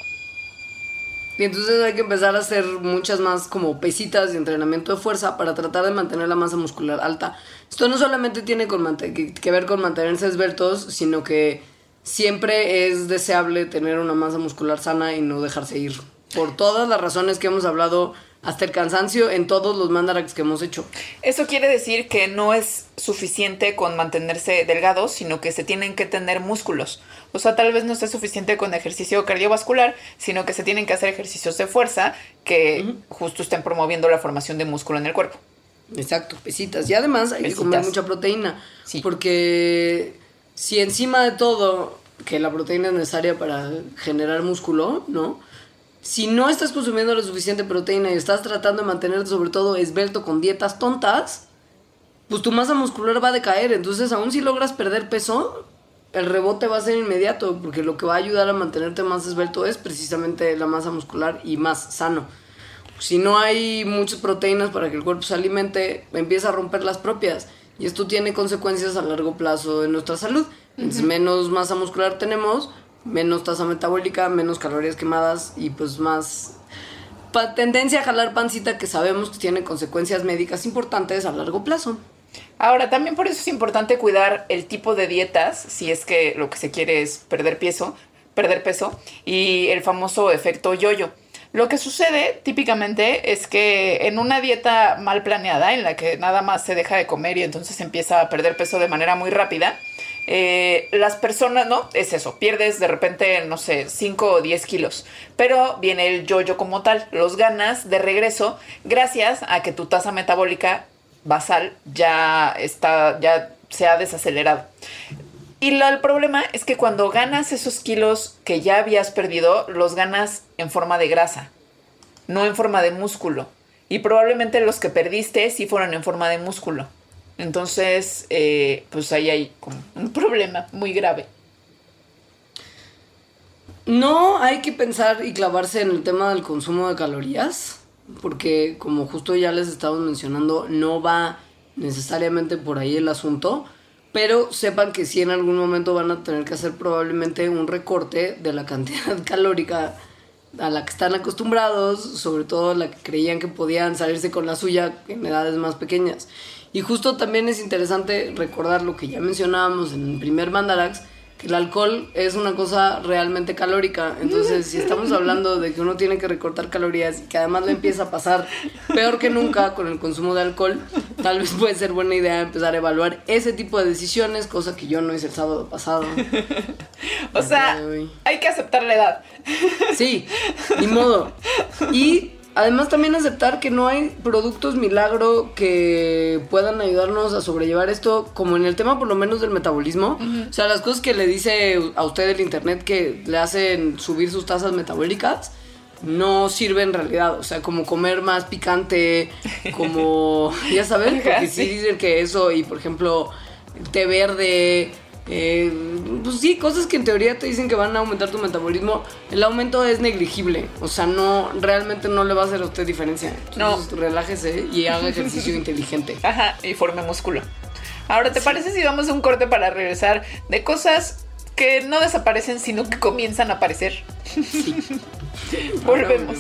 Y entonces hay que empezar a hacer muchas más como pesitas de entrenamiento de fuerza para tratar de mantener la masa muscular alta. Esto no solamente tiene que ver con mantenerse esbeltos, sino que siempre es deseable tener una masa muscular sana y no dejarse ir. Por todas las razones que hemos hablado, hasta el cansancio en todos los mandaraks que hemos hecho. Eso quiere decir que no es suficiente con mantenerse delgados, sino que se tienen que tener músculos. O sea, tal vez no sea suficiente con ejercicio cardiovascular, sino que se tienen que hacer ejercicios de fuerza que justo estén promoviendo la formación de músculo en el cuerpo. Exacto, pesitas. Y además hay que comer mucha proteína. Sí. Porque si encima de todo, que la proteína es necesaria para generar músculo, ¿no? Si no estás consumiendo la suficiente proteína y estás tratando de mantenerte sobre todo esbelto con dietas tontas, pues tu masa muscular va a decaer. Entonces, aún si logras perder peso, el rebote va a ser inmediato, porque lo que va a ayudar a mantenerte más esbelto es precisamente la masa muscular y más sano. Si no hay muchas proteínas para que el cuerpo se alimente, empieza a romper las propias. Y esto tiene consecuencias a largo plazo en nuestra salud. Entonces, menos masa muscular tenemos, menos tasa metabólica, menos calorías quemadas y pues más tendencia a jalar pancita que sabemos que tiene consecuencias médicas importantes a largo plazo. Ahora, también por eso es importante cuidar el tipo de dietas, si es que lo que se quiere es perder peso, perder peso, y el famoso efecto yoyo. Lo que sucede típicamente es que en una dieta mal planeada, en la que nada más se deja de comer y entonces empieza a perder peso de manera muy rápida, eh, las personas, ¿no? Es eso, pierdes de repente, no sé, 5 o 10 kilos, pero viene el yoyo como tal, los ganas de regreso gracias a que tu tasa metabólica basal ya está, ya se ha desacelerado. Y lo- el problema es que cuando ganas esos kilos que ya habías perdido, los ganas en forma de grasa, no en forma de músculo. Y probablemente los que perdiste sí fueron en forma de músculo. Entonces, eh, pues ahí hay un problema muy grave. No hay que pensar y clavarse en el tema del consumo de calorías, porque como justo ya les estamos mencionando, no va necesariamente por ahí el asunto, pero sepan que sí en algún momento van a tener que hacer probablemente un recorte de la cantidad calórica a la que están acostumbrados, sobre todo la que creían que podían salirse con la suya en edades más pequeñas. Y justo también es interesante recordar lo que ya mencionábamos en el primer Mandarax, que el alcohol es una cosa realmente calórica. Entonces, si estamos hablando de que uno tiene que recortar calorías y que además le empieza a pasar peor que nunca con el consumo de alcohol, tal vez puede ser buena idea empezar a evaluar ese tipo de decisiones, cosa que yo no hice el sábado pasado. O sea, hay que aceptar la edad. Sí, ni modo. Y además también aceptar que no hay productos milagro que puedan ayudarnos a sobrellevar esto, como en el tema por lo menos del metabolismo. O sea, las cosas que le dice a usted el internet que le hacen subir sus tasas metabólicas. No sirve en realidad, o sea, como comer más picante, como, ya saben, porque sí. dicen que eso y por ejemplo, té verde, eh, pues sí, cosas que en teoría te dicen que van a aumentar tu metabolismo, el aumento es negligible, o sea, no, realmente no le va a hacer a usted diferencia. Entonces, relájese y haga ejercicio inteligente. Ajá, y forme músculo. Ahora, ¿te parece si vamos a un corte para regresar de cosas que no desaparecen, sino que comienzan a aparecer? Volvemos.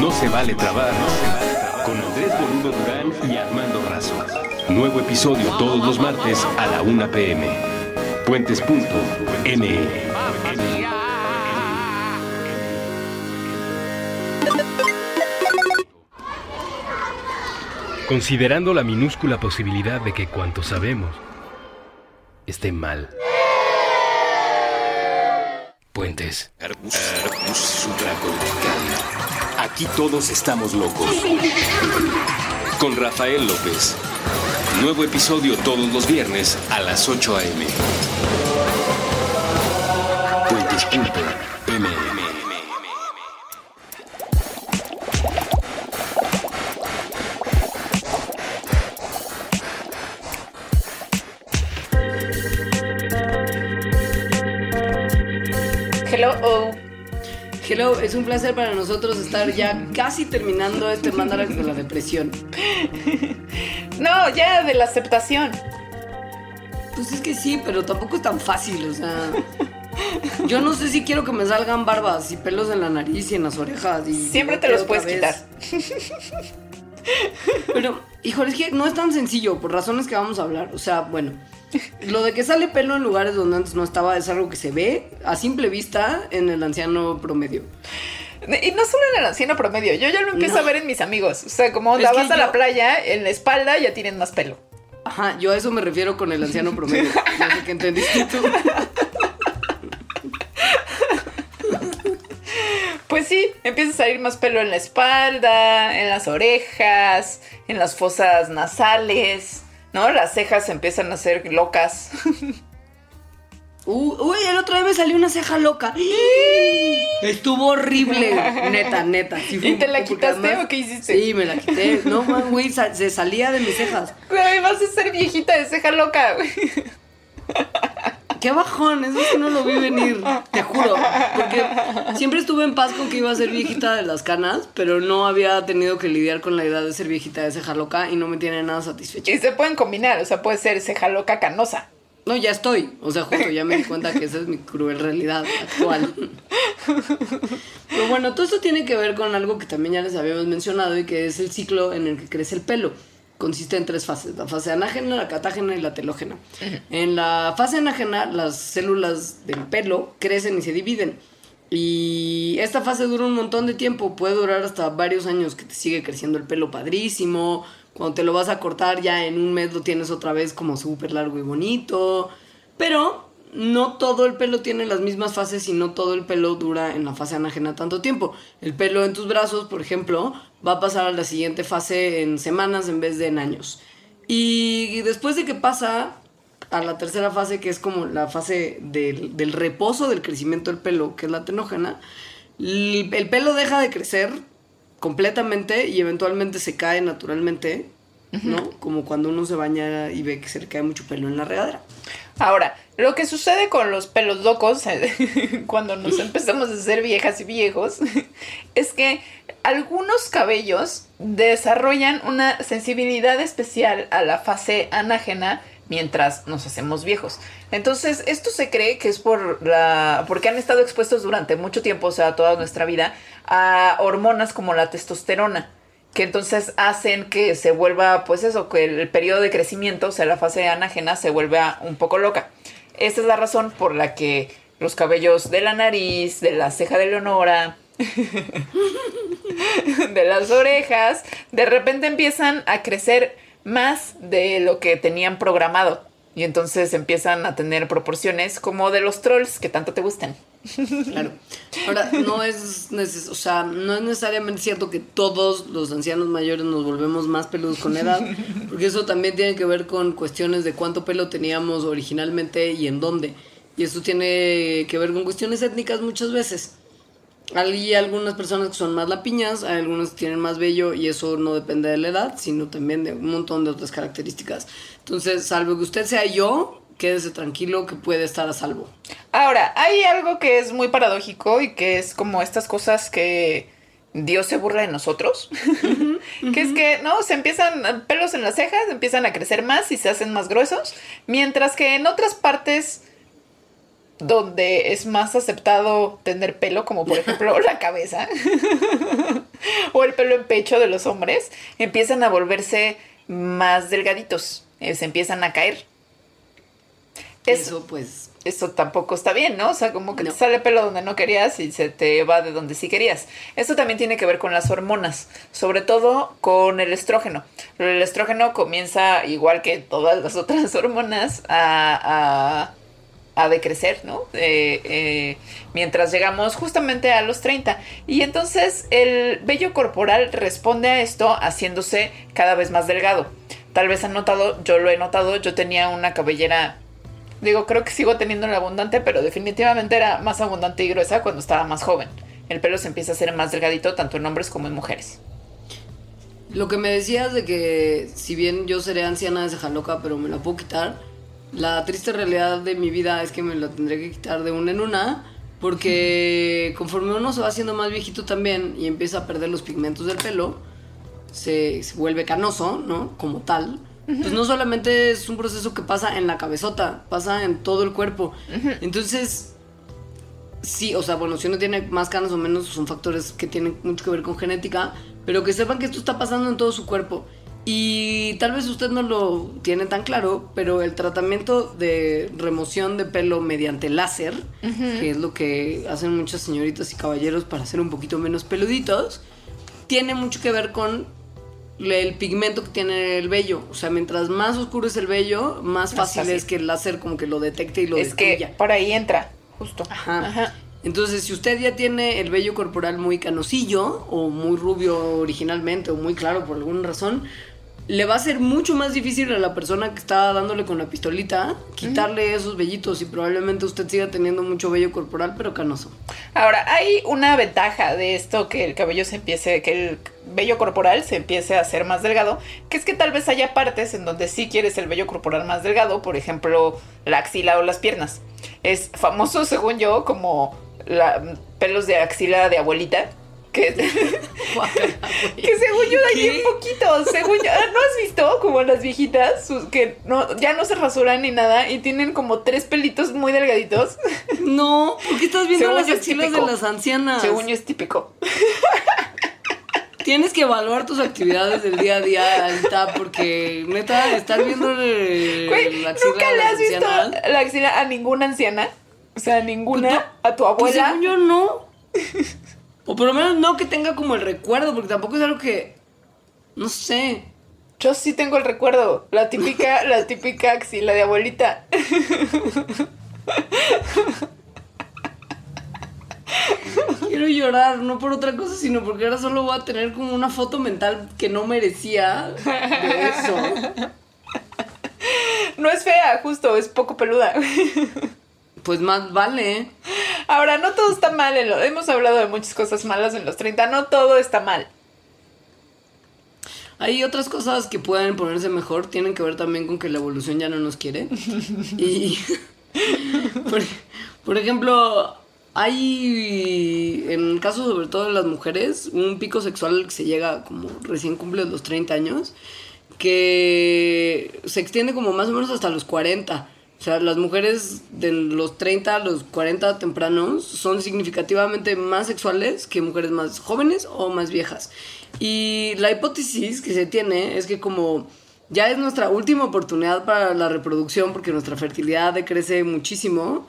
No se vale trabar. Con Andrés Boludo Durán y Armando Razo. Nuevo episodio todos los martes a la 1 pm. Puentes.me. Considerando la minúscula posibilidad de que cuanto sabemos esté mal. Puentes. Aquí todos estamos locos. Con Rafael López. Nuevo episodio todos los viernes a las 8 a.m. Hello, es un placer para nosotros estar ya casi terminando este Mandarax de la depresión. No, ya de la aceptación. Pues es que sí, pero tampoco es tan fácil, o sea. Yo no sé si quiero que me salgan barbas y pelos en la nariz y en las orejas. Y Siempre te los puedes vez. quitar. Pero, híjole, es que no es tan sencillo por razones que vamos a hablar. O sea, bueno, lo de que sale pelo en lugares donde antes no estaba es algo que se ve a simple vista en el anciano promedio. Y no solo en el anciano promedio, yo ya lo empiezo No. a ver en mis amigos. O sea, como onda, vas a yo- la playa, en la espalda ya tienen más pelo. Ajá, yo a eso me refiero con el anciano promedio. No sé qué entendiste tú. Pues sí, empieza a salir más pelo en la espalda, en las orejas, en las fosas nasales, ¿no? Las cejas empiezan a ser locas. Uh, uy, el otro día me salió una ceja loca. Estuvo horrible, neta, neta. Sí ¿Y te la quitaste además- o qué hiciste? Sí, me la quité. No, man, güey, se salía de mis cejas. Güey, vas a ser viejita de ceja loca, güey. Qué bajón, eso sí no lo vi venir, te juro. Porque siempre estuve en paz con que iba a ser viejita de las canas, pero no había tenido que lidiar con la idea de ser viejita de ceja loca y no me tiene nada satisfecha. Y se pueden combinar, o sea, puede ser ceja loca canosa. No, ya estoy. O sea, justo ya me di cuenta que esa es mi cruel realidad actual. Pero bueno, todo esto tiene que ver con algo que también ya les habíamos mencionado y que es el ciclo en el que crece el pelo. Consiste en tres fases, la fase anágena, la catágena y la telógena. En la fase anágena, las células del pelo crecen y se dividen. Y esta fase dura un montón de tiempo, puede durar hasta varios años que te sigue creciendo el pelo padrísimo. Cuando te lo vas a cortar ya en un mes lo tienes otra vez como súper largo y bonito. Pero no todo el pelo tiene las mismas fases y no todo el pelo dura en la fase anágena tanto tiempo. El pelo en tus brazos, por ejemplo, va a pasar a la siguiente fase en semanas en vez de en años. Y después de que pasa a la tercera fase, que es como la fase del, del reposo del crecimiento del pelo, que es la tenógena, el, el pelo deja de crecer completamente y eventualmente se cae naturalmente, ¿no? Como cuando uno se baña y ve que se le cae mucho pelo en la regadera. Ahora, lo que sucede con los pelos locos cuando nos empezamos a ser viejas y viejos es que algunos cabellos desarrollan una sensibilidad especial a la fase anágena mientras nos hacemos viejos. Entonces, esto se cree que es por la porque han estado expuestos durante mucho tiempo, o sea, toda nuestra vida a hormonas como la testosterona que entonces hacen que se vuelva, pues eso, que el periodo de crecimiento, o sea, la fase anágena, se vuelva un poco loca. Esta es la razón por la que los cabellos de la nariz, de la ceja de Leonora, de las orejas, de repente empiezan a crecer más de lo que tenían programado. Y entonces empiezan a tener proporciones como de los trolls que tanto te gustan. Claro. Ahora, no es, neces- o sea, no es necesariamente cierto que todos los ancianos mayores nos volvemos más peludos con edad, porque eso también tiene que ver con cuestiones de cuánto pelo teníamos originalmente y en dónde. Y eso tiene que ver con cuestiones étnicas muchas veces. Hay algunas personas que son más lapiñas, hay algunas que tienen más vello y eso no depende de la edad, sino también de un montón de otras características. Entonces, salvo que usted sea yo, quédese tranquilo que puede estar a salvo. Ahora, hay algo que es muy paradójico y que es como estas cosas que Dios se burla de nosotros. que es que, ¿no? Se empiezan pelos en las cejas, empiezan a crecer más y se hacen más gruesos. Mientras que en otras partes donde es más aceptado tener pelo, como por ejemplo la cabeza o el pelo en pecho de los hombres, empiezan a volverse más delgaditos, eh, se empiezan a caer. Es- Eso pues eso tampoco está bien, ¿no? O sea, como que No. te sale pelo donde no querías y se te va de donde sí querías. Eso también tiene que ver con las hormonas, sobre todo con el estrógeno. El estrógeno comienza, igual que todas las otras hormonas, a, a a decrecer, ¿no? Eh, eh, mientras llegamos justamente a los 30. Y entonces el vello corporal responde a esto haciéndose cada vez más delgado. Tal vez han notado, yo lo he notado, yo tenía una cabellera, digo, creo que sigo teniendo la abundante, pero definitivamente era más abundante y gruesa cuando estaba más joven. El pelo se empieza a hacer más delgadito tanto en hombres como en mujeres. Lo que me decías de que si bien yo seré anciana de loca, pero me la puedo quitar, la triste realidad de mi vida es que me la tendré que quitar de una en una, porque conforme uno se va haciendo más viejito también y empieza a perder los pigmentos del pelo, se, vuelve canoso, ¿no? Como tal. Pues no solamente es un proceso que pasa en la cabezota, pasa en todo el cuerpo. Entonces, sí, o sea, bueno, si uno tiene más canas o menos, son factores que tienen mucho que ver con genética, pero que sepan que esto está pasando en todo su cuerpo. Y tal vez usted no lo tiene tan claro, pero el tratamiento de remoción de pelo mediante láser, que es lo que hacen muchas señoritas y caballeros para ser un poquito menos peluditos, tiene mucho que ver con el pigmento que tiene el vello. O sea, mientras más oscuro es el vello, más fácil, es que el láser como que lo detecte y lo Es que por ahí entra, justo. Ajá. Entonces, si usted ya tiene el vello corporal muy canosillo, o muy rubio originalmente, o muy claro por alguna razón, le va a ser mucho más difícil a la persona que está dándole con la pistolita quitarle esos vellitos y probablemente usted siga teniendo mucho vello corporal pero canoso. Ahora, hay una ventaja de esto que el cabello se empiece, que el vello corporal se empiece a hacer más delgado, que es que tal vez haya partes en donde sí quieres el vello corporal más delgado, por ejemplo, la axila o las piernas. Es famoso, según yo, como la, pelos de axila de abuelita, que, que según yo de bien poquito, según yo, ¿no has visto como las viejitas que no, ya no se rasuran ni nada y tienen como tres pelitos muy delgaditos? No, porque estás viendo las axilas de las ancianas. Según yo es típico. Tienes que evaluar tus actividades del día a día, Alta, porque neta, estás viendo la axila ¿Nunca le has visto la axila a ninguna anciana? O sea, ninguna, pues a tu pues abuela. según yo no. O por lo menos no que tenga como el recuerdo, porque tampoco es algo que. No sé. Yo sí tengo el recuerdo. La típica, la típica axila de abuelita. Quiero llorar, no por otra cosa, sino porque ahora solo voy a tener como una foto mental que no merecía de eso. No es fea, justo, es poco peluda. Pues más vale. Ahora, no todo está mal. Hemos hablado de muchas cosas malas en los 30. No todo está mal. Hay otras cosas que pueden ponerse mejor. Tienen que ver también con que la evolución ya no nos quiere. y. por, ejemplo, hay. En el caso sobre todo de las mujeres, un pico sexual que se llega como recién cumple los 30 años. Que se extiende como más o menos hasta los 40 o sea, las mujeres de los 30 a los 40 tempranos son significativamente más sexuales que mujeres más jóvenes o más viejas. Y la hipótesis que se tiene es que como ya es nuestra última oportunidad para la reproducción porque nuestra fertilidad decrece muchísimo,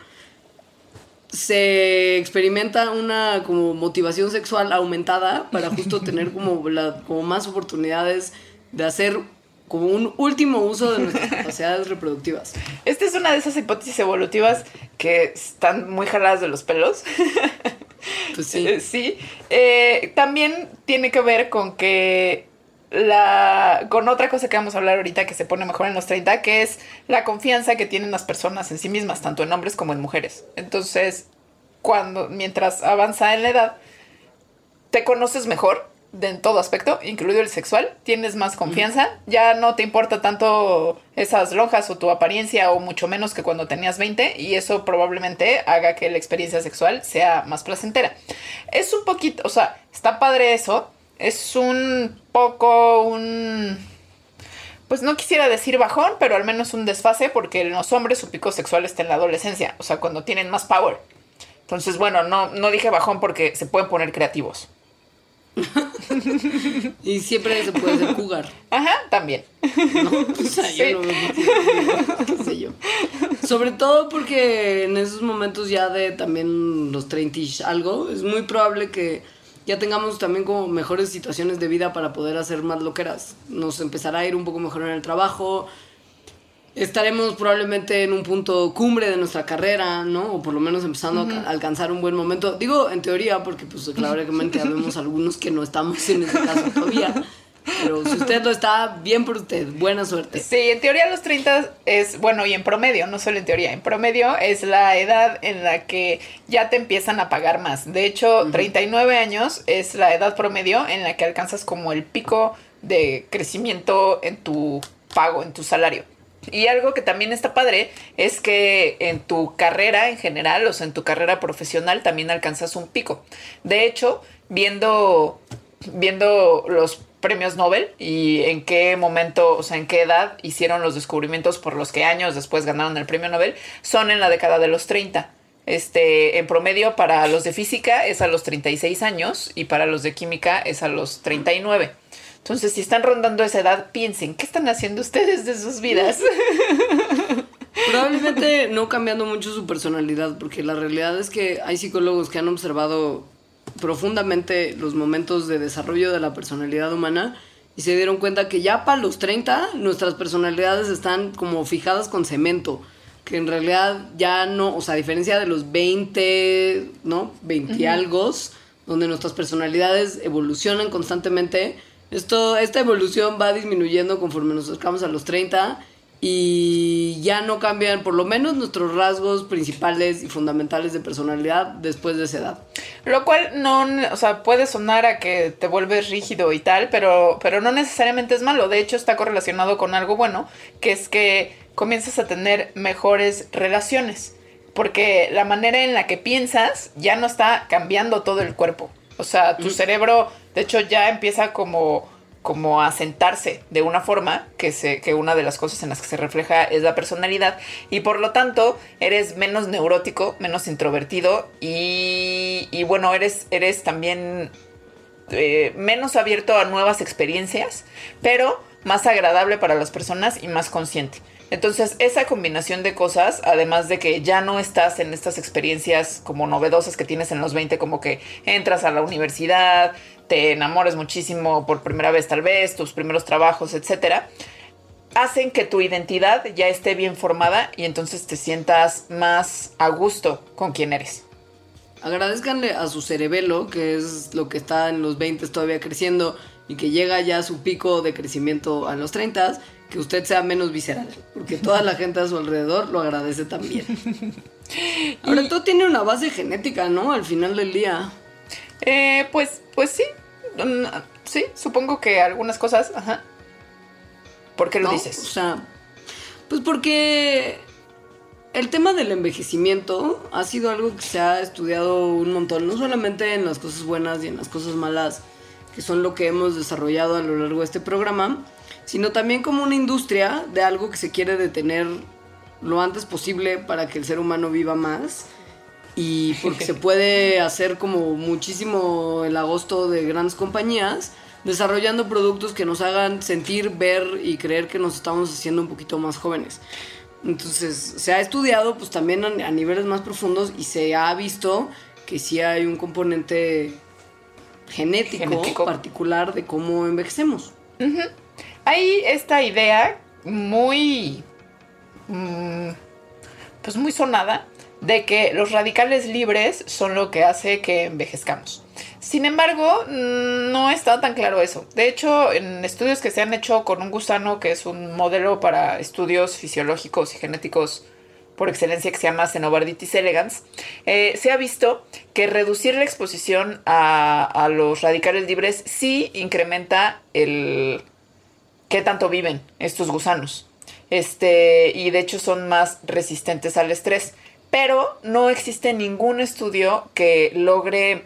se experimenta una como motivación sexual aumentada para justo tener como, la, como más oportunidades de hacer como un último uso de nuestras capacidades reproductivas. Esta es una de esas hipótesis evolutivas que están muy jaladas de los pelos. Pues sí. Eh, sí. Eh, también tiene que ver con que la con otra cosa que vamos a hablar ahorita que se pone mejor en los 30, que es la confianza que tienen las personas en sí mismas, tanto en hombres como en mujeres. Entonces, cuando mientras avanza en la edad, te conoces mejor de en todo aspecto, incluido el sexual, tienes más confianza, ya no te importa tanto esas lonjas o tu apariencia o mucho menos que cuando tenías 20 y eso probablemente haga que la experiencia sexual sea más placentera. Es un poquito, o sea, está padre eso, es un poco un... Pues no quisiera decir bajón, pero al menos un desfase porque en los hombres su pico sexual está en la adolescencia, o sea, cuando tienen más power. Entonces, bueno, no, no dije bajón porque se pueden poner creativos. y siempre se puede jugar. Ajá, también. Sobre todo porque en esos momentos ya de también los 30 algo, es muy probable que ya tengamos también como mejores situaciones de vida para poder hacer más loqueras. Nos empezará a ir un poco mejor en el trabajo. Estaremos probablemente en un punto cumbre de nuestra carrera, ¿no? O por lo menos empezando a alcanzar un buen momento. Digo, en teoría, porque pues claramente habemos algunos que no estamos en ese caso todavía. Pero si usted lo está, bien por usted, buena suerte. Sí, en teoría los 30 es, bueno, y en promedio, no solo en teoría, en promedio es la edad en la que ya te empiezan a pagar más. De hecho, 39 años es la edad promedio en la que alcanzas como el pico de crecimiento en tu pago, en tu salario. Y algo que también está padre es que en tu carrera en general, o sea, en tu carrera profesional también alcanzas un pico. De hecho, viendo, viendo los premios Nobel y en qué momento, o sea, en qué edad hicieron los descubrimientos por los que años después ganaron el premio Nobel, son en la década de los 30. Este, en promedio para los de física es a los 36 años y para los de química es a los 39. Entonces, si están rondando esa edad, piensen, ¿qué están haciendo ustedes de sus vidas? Probablemente no cambiando mucho su personalidad, porque la realidad es que hay psicólogos que han observado profundamente los momentos de desarrollo de la personalidad humana y se dieron cuenta que ya para los 30 nuestras personalidades están como fijadas con cemento, que en realidad ya no, o sea, a diferencia de los 20, ¿no? 20 algo, donde nuestras personalidades evolucionan constantemente, esto, esta evolución va disminuyendo conforme nos acercamos a los 30 y ya no cambian por lo menos nuestros rasgos principales y fundamentales de personalidad después de esa edad. Lo cual no, o sea, puede sonar a que te vuelves rígido y tal, pero, pero no necesariamente es malo. De hecho, está correlacionado con algo bueno, que es que comienzas a tener mejores relaciones. Porque la manera en la que piensas ya no está cambiando todo el cuerpo. O sea, tu cerebro, de hecho, ya empieza como como a sentarse de una forma que, se, que una de las cosas en las que se refleja es la personalidad y por lo tanto eres menos neurótico, menos introvertido y, y bueno, eres, eres también eh, menos abierto a nuevas experiencias, pero más agradable para las personas y más consciente. Entonces, esa combinación de cosas, además de que ya no estás en estas experiencias como novedosas que tienes en los 20, como que entras a la universidad, te enamores muchísimo por primera vez tal vez, tus primeros trabajos, etcétera, hacen que tu identidad ya esté bien formada y entonces te sientas más a gusto con quien eres. Agradezcanle a su cerebelo, que es lo que está en los 20 todavía creciendo y que llega ya a su pico de crecimiento a los 30, que usted sea menos visceral, porque toda la gente a su alrededor lo agradece también. Ahora, todo tiene una base genética, ¿no? Al final del día. Eh, pues, pues sí, sí, supongo que algunas cosas, ajá. ¿Por qué lo dices? O sea, pues porque el tema del envejecimiento ha sido algo que se ha estudiado un montón, no solamente en las cosas buenas y en las cosas malas, que son lo que hemos desarrollado a lo largo de este programa, sino también como una industria de algo que se quiere detener lo antes posible para que el ser humano viva más y porque se puede hacer como muchísimo el agosto de grandes compañías desarrollando productos que nos hagan sentir, ver y creer que nos estamos haciendo un poquito más jóvenes. Entonces, se ha estudiado pues también a, niveles más profundos y se ha visto que sí hay un componente genético, particular de cómo envejecemos. Hay esta idea muy... Mm, pues muy sonada de que los radicales libres son lo que hace que envejezcamos. Sin embargo, no está tan claro eso. De hecho, en estudios que se han hecho con un gusano, que es un modelo para estudios fisiológicos y genéticos por excelencia que se llama Cenobarditis elegans, eh, se ha visto que reducir la exposición a, a, los radicales libres sí incrementa el qué tanto viven estos gusanos. Este, y de hecho son más resistentes al estrés pero no existe ningún estudio que logre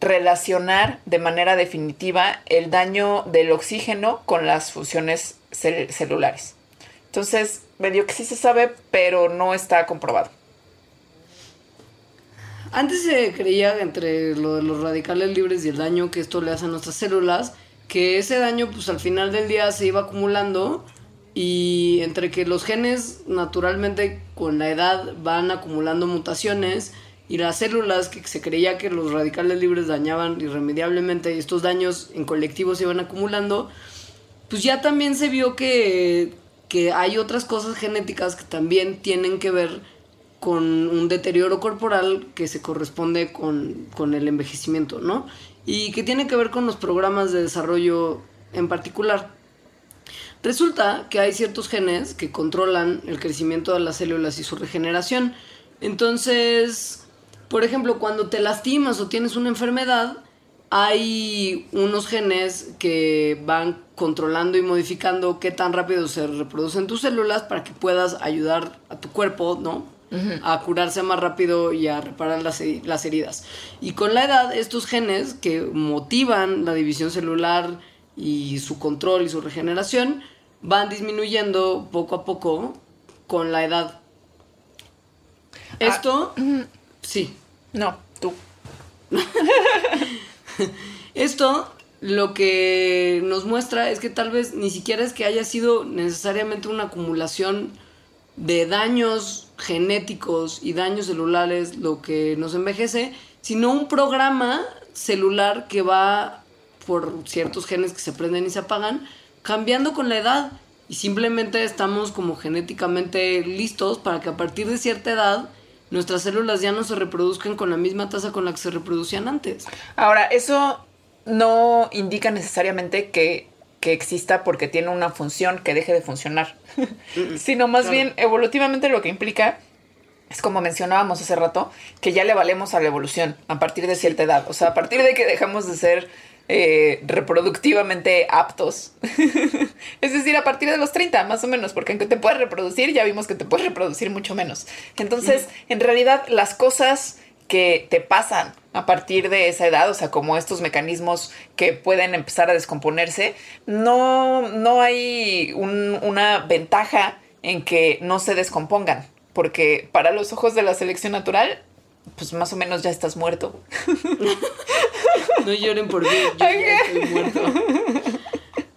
relacionar de manera definitiva el daño del oxígeno con las funciones celulares. Entonces, medio que sí se sabe, pero no está comprobado. Antes se creía entre lo de los radicales libres y el daño que esto le hace a nuestras células, que ese daño pues al final del día se iba acumulando y entre que los genes naturalmente con la edad van acumulando mutaciones y las células que se creía que los radicales libres dañaban irremediablemente y estos daños en colectivo se iban acumulando, pues ya también se vio que que hay otras cosas genéticas que también tienen que ver con un deterioro corporal que se corresponde con, con el envejecimiento, ¿no? Y que tiene que ver con los programas de desarrollo en particular. Resulta que hay ciertos genes que controlan el crecimiento de las células y su regeneración. Entonces, por ejemplo, cuando te lastimas o tienes una enfermedad, hay unos genes que van controlando y modificando qué tan rápido se reproducen tus células para que puedas ayudar a tu cuerpo, ¿no? A curarse más rápido y a reparar las, las heridas. Y con la edad, estos genes que motivan la división celular y su control y su regeneración van disminuyendo poco a poco con la edad. Esto, sí. No, tú. Esto lo que nos muestra es que tal vez ni siquiera es que haya sido necesariamente una acumulación de daños genéticos y daños celulares lo que nos envejece, sino un programa celular que va por ciertos genes que se prenden y se apagan, cambiando con la edad. Y simplemente estamos como genéticamente listos para que a partir de cierta edad nuestras células ya no se reproduzcan con la misma tasa con la que se reproducían antes. Ahora, eso no indica necesariamente que, que exista porque tiene una función que deje de funcionar, sino más bien evolutivamente lo que implica es como mencionábamos hace rato, que ya le valemos a la evolución a partir de cierta edad. O sea, a partir de que dejamos de ser eh, reproductivamente aptos. es decir, a partir de los 30, más o menos, porque aunque te puedes reproducir, ya vimos que te puedes reproducir mucho menos. Entonces, en realidad, las cosas que te pasan a partir de esa edad, o sea, como estos mecanismos que pueden empezar a descomponerse, no, no hay un- una ventaja en que no se descompongan, porque para los ojos de la selección natural, pues más o menos ya estás muerto. No lloren por mí, yo ya estoy muerto.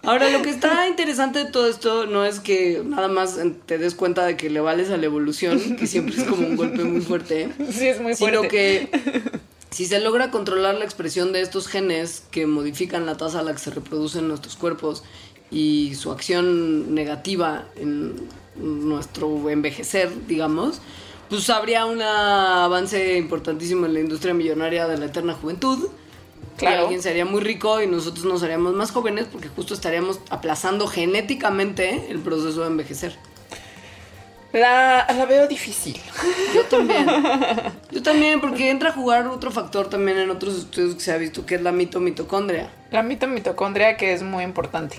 Ahora, lo que está interesante de todo esto no es que nada más te des cuenta de que le vales a la evolución, que siempre es como un golpe muy fuerte, Sí, es muy sino fuerte. que si se logra controlar la expresión de estos genes que modifican la tasa a la que se reproducen nuestros cuerpos y su acción negativa en nuestro envejecer, digamos, pues habría un avance importantísimo en la industria millonaria de la eterna juventud. Claro. Y alguien sería muy rico y nosotros nos haríamos más jóvenes porque justo estaríamos aplazando genéticamente el proceso de envejecer. La, la veo difícil. Yo también. Yo también, porque entra a jugar otro factor también en otros estudios que se ha visto, que es la mitomitocondria. La mitomitocondria que es muy importante.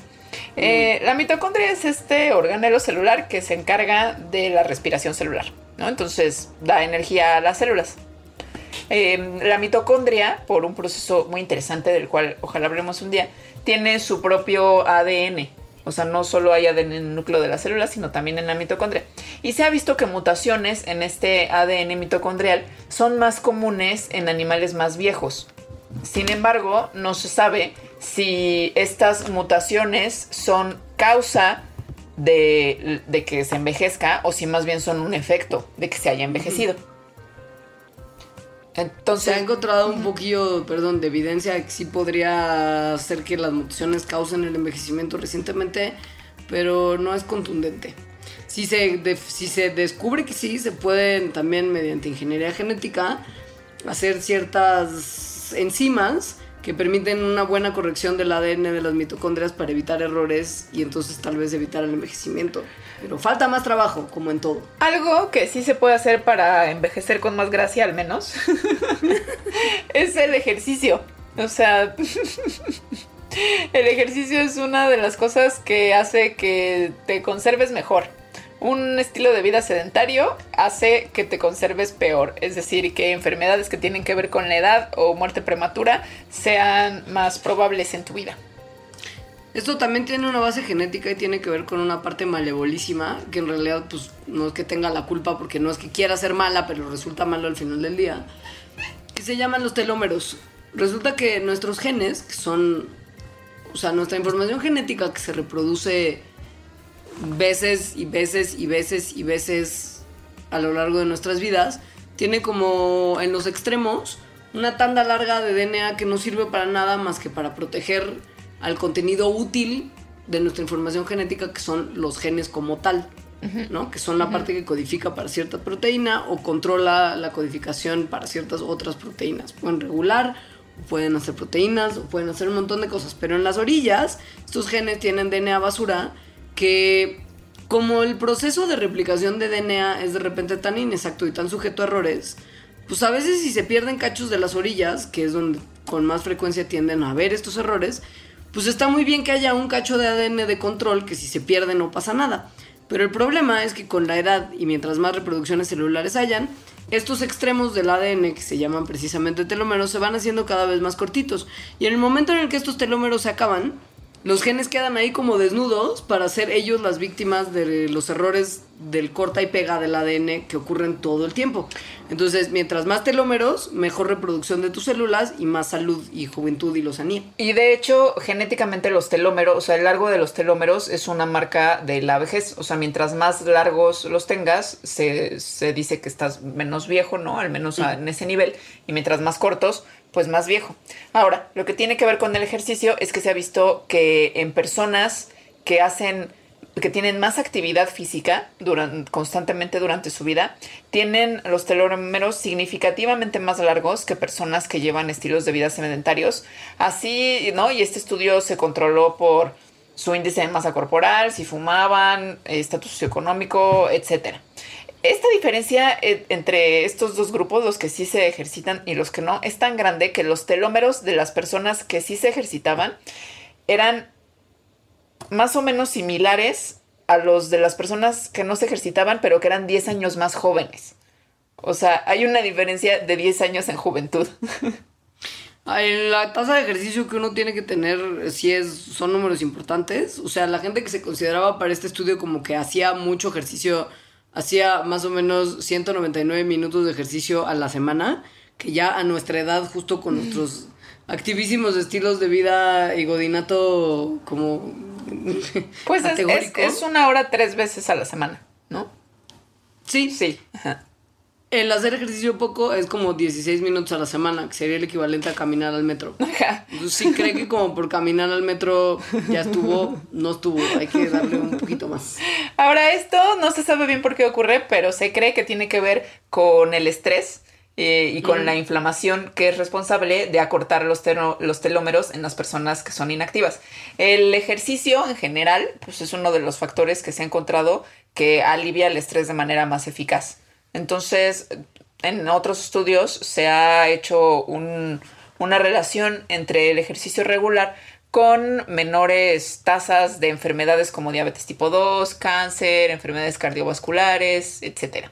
Eh, la mitocondria es este organelo celular que se encarga de la respiración celular, ¿no? Entonces da energía a las células. Eh, la mitocondria, por un proceso muy interesante del cual ojalá hablemos un día, tiene su propio ADN. O sea, no solo hay ADN en el núcleo de las células, sino también en la mitocondria. Y se ha visto que mutaciones en este ADN mitocondrial son más comunes en animales más viejos. Sin embargo, no se sabe si estas mutaciones son causa de, de que se envejezca o si más bien son un efecto de que se haya envejecido. Se ha Entonces, encontrado un poquillo, perdón, de evidencia de que sí podría hacer que las mutaciones causen el envejecimiento recientemente, pero no es contundente. Si se, de- si se descubre que sí, se pueden también mediante ingeniería genética hacer ciertas enzimas que permiten una buena corrección del ADN de las mitocondrias para evitar errores y entonces tal vez evitar el envejecimiento. Pero falta más trabajo, como en todo. algo que sí se puede hacer para envejecer con más gracia al menos es el ejercicio. O sea, el ejercicio es una de las cosas que hace que te conserves mejor. Un estilo de vida sedentario hace que te conserves peor, es decir, que enfermedades que tienen que ver con la edad o muerte prematura sean más probables en tu vida. Esto también tiene una base genética y tiene que ver con una parte malevolísima, que en realidad pues no es que tenga la culpa porque no es que quiera ser mala, pero resulta malo al final del día, que se llaman los telómeros. Resulta que nuestros genes, que son, o sea, nuestra información genética que se reproduce veces y veces y veces y veces a lo largo de nuestras vidas, tiene como en los extremos una tanda larga de DNA que no sirve para nada más que para proteger al contenido útil de nuestra información genética que son los genes como tal, ¿no? Que son la parte que codifica para cierta proteína o controla la codificación para ciertas otras proteínas. Pueden regular, pueden hacer proteínas, o pueden hacer un montón de cosas, pero en las orillas estos genes tienen DNA basura que como el proceso de replicación de DNA es de repente tan inexacto y tan sujeto a errores, pues a veces si se pierden cachos de las orillas, que es donde con más frecuencia tienden a haber estos errores, pues está muy bien que haya un cacho de ADN de control que si se pierde no pasa nada. Pero el problema es que con la edad y mientras más reproducciones celulares hayan, estos extremos del ADN, que se llaman precisamente telómeros, se van haciendo cada vez más cortitos. Y en el momento en el que estos telómeros se acaban, los genes quedan ahí como desnudos para ser ellos las víctimas de los errores del corta y pega del ADN que ocurren todo el tiempo. Entonces, mientras más telómeros, mejor reproducción de tus células y más salud y juventud y lozanía. Y de hecho, genéticamente los telómeros, o sea, el largo de los telómeros es una marca de la vejez. O sea, mientras más largos los tengas, se, se dice que estás menos viejo, ¿no? Al menos en ese nivel. Y mientras más cortos, pues más viejo. Ahora, lo que tiene que ver con el ejercicio es que se ha visto que en personas que hacen que tienen más actividad física durante, constantemente durante su vida, tienen los telómeros significativamente más largos que personas que llevan estilos de vida sedentarios. Así, ¿no? Y este estudio se controló por su índice de masa corporal, si fumaban, estatus socioeconómico, etcétera. Esta diferencia eh, entre estos dos grupos, los que sí se ejercitan y los que no, es tan grande que los telómeros de las personas que sí se ejercitaban eran más o menos similares a los de las personas que no se ejercitaban, pero que eran 10 años más jóvenes. O sea, hay una diferencia de 10 años en juventud. La tasa de ejercicio que uno tiene que tener sí es, son números importantes. O sea, la gente que se consideraba para este estudio como que hacía mucho ejercicio hacía más o menos 199 minutos de ejercicio a la semana, que ya a nuestra edad, justo con nuestros activísimos estilos de vida y godinato como... Pues es, una hora tres veces a la semana, ¿no? Sí. Sí. El hacer ejercicio poco es como 16 minutos a la semana, que sería el equivalente a caminar al metro. Ajá. Entonces, si cree que como por caminar al metro ya estuvo, no estuvo, hay que darle un poquito más. Ahora, esto no se sabe bien por qué ocurre, pero se cree que tiene que ver con el estrés. Eh, y con la inflamación que es responsable de acortar los, los telómeros en las personas que son inactivas. El ejercicio en general pues es uno de los factores que se ha encontrado que alivia el estrés de manera más eficaz. Entonces, en otros estudios se ha hecho una relación entre el ejercicio regular con menores tasas de enfermedades como diabetes tipo 2, cáncer, enfermedades cardiovasculares, etc.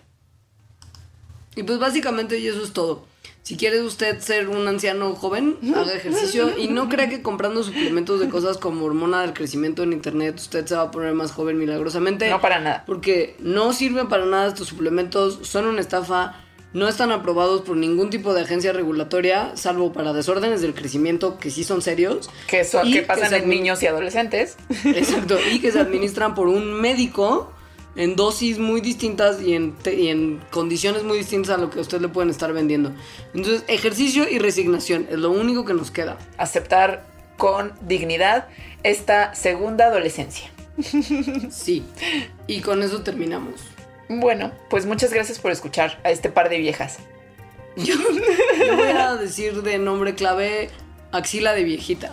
Y pues básicamente eso es todo. Si quiere usted ser un anciano joven, haga ejercicio y no crea que comprando suplementos de cosas como hormona del crecimiento en internet usted se va a poner más joven milagrosamente. No para nada. Porque no sirven para nada estos suplementos, son una estafa, no están aprobados por ningún tipo de agencia regulatoria, salvo para desórdenes del crecimiento que sí son serios. Que, son, que pasan en niños y adolescentes. Exacto, y que se administran por un médico en dosis muy distintas y en, en, condiciones muy distintas a lo que a usted le pueden estar vendiendo. Entonces, ejercicio y resignación es lo único que nos queda. Aceptar con dignidad esta segunda adolescencia. Sí, y con eso terminamos. Bueno, pues muchas gracias por escuchar a este par de viejas. Yo, voy a decir de nombre clave axila de viejita.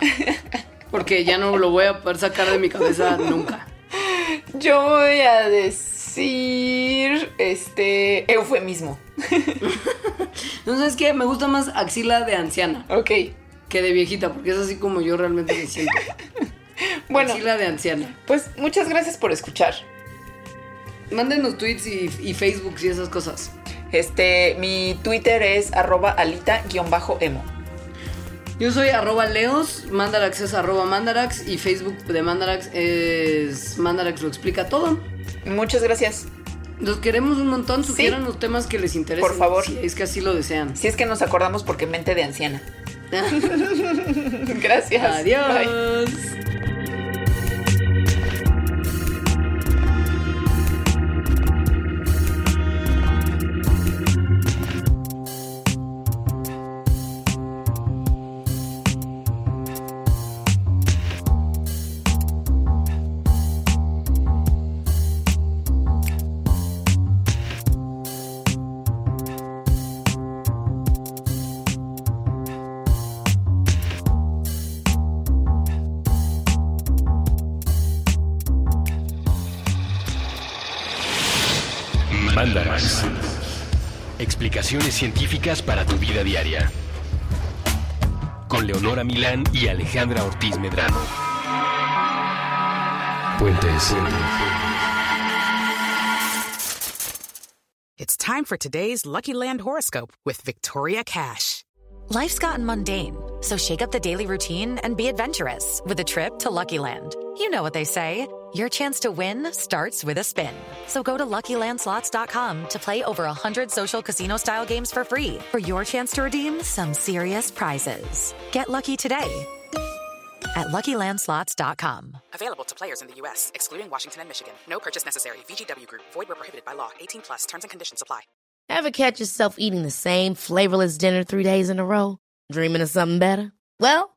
Porque ya no lo voy a poder sacar de mi cabeza nunca. Yo voy a decir este eufemismo. Entonces es que me gusta más axila de anciana. Ok. Que de viejita, porque es así como yo realmente me siento. bueno. Axila de anciana. Pues muchas gracias por escuchar. Mándenos tweets y, y Facebook y esas cosas. Este, mi Twitter es arroba alita-emo. Yo soy arroba leos, mandarax es arroba mandarax y Facebook de mandarax es mandarax lo explica todo. Muchas gracias. Los queremos un montón, sugieran los temas que les interesen. Por favor. Si es que así lo desean. Si es que nos acordamos porque mente de anciana. gracias. Adiós. Mandarax. Científicas para tu vida diaria. Con Leonora Milán y Alejandra Ortiz Medrano. Puentes. It's time for today's Lucky Land horoscope with Victoria Cash. Life's gotten mundane, so shake up the daily routine and be adventurous with a trip to Lucky Land. You know what they say. Your chance to win starts with a spin. So go to LuckyLandSlots.com to play over 100 social casino-style games for free for your chance to redeem some serious prizes. Get lucky today at LuckyLandSlots.com. Available to players in the U.S., excluding Washington and Michigan. No purchase necessary. VGW Group. Void where prohibited by law. 18 plus. Terms and conditions apply. Ever catch yourself eating the same flavorless dinner three days in a row? Dreaming of something better? Well,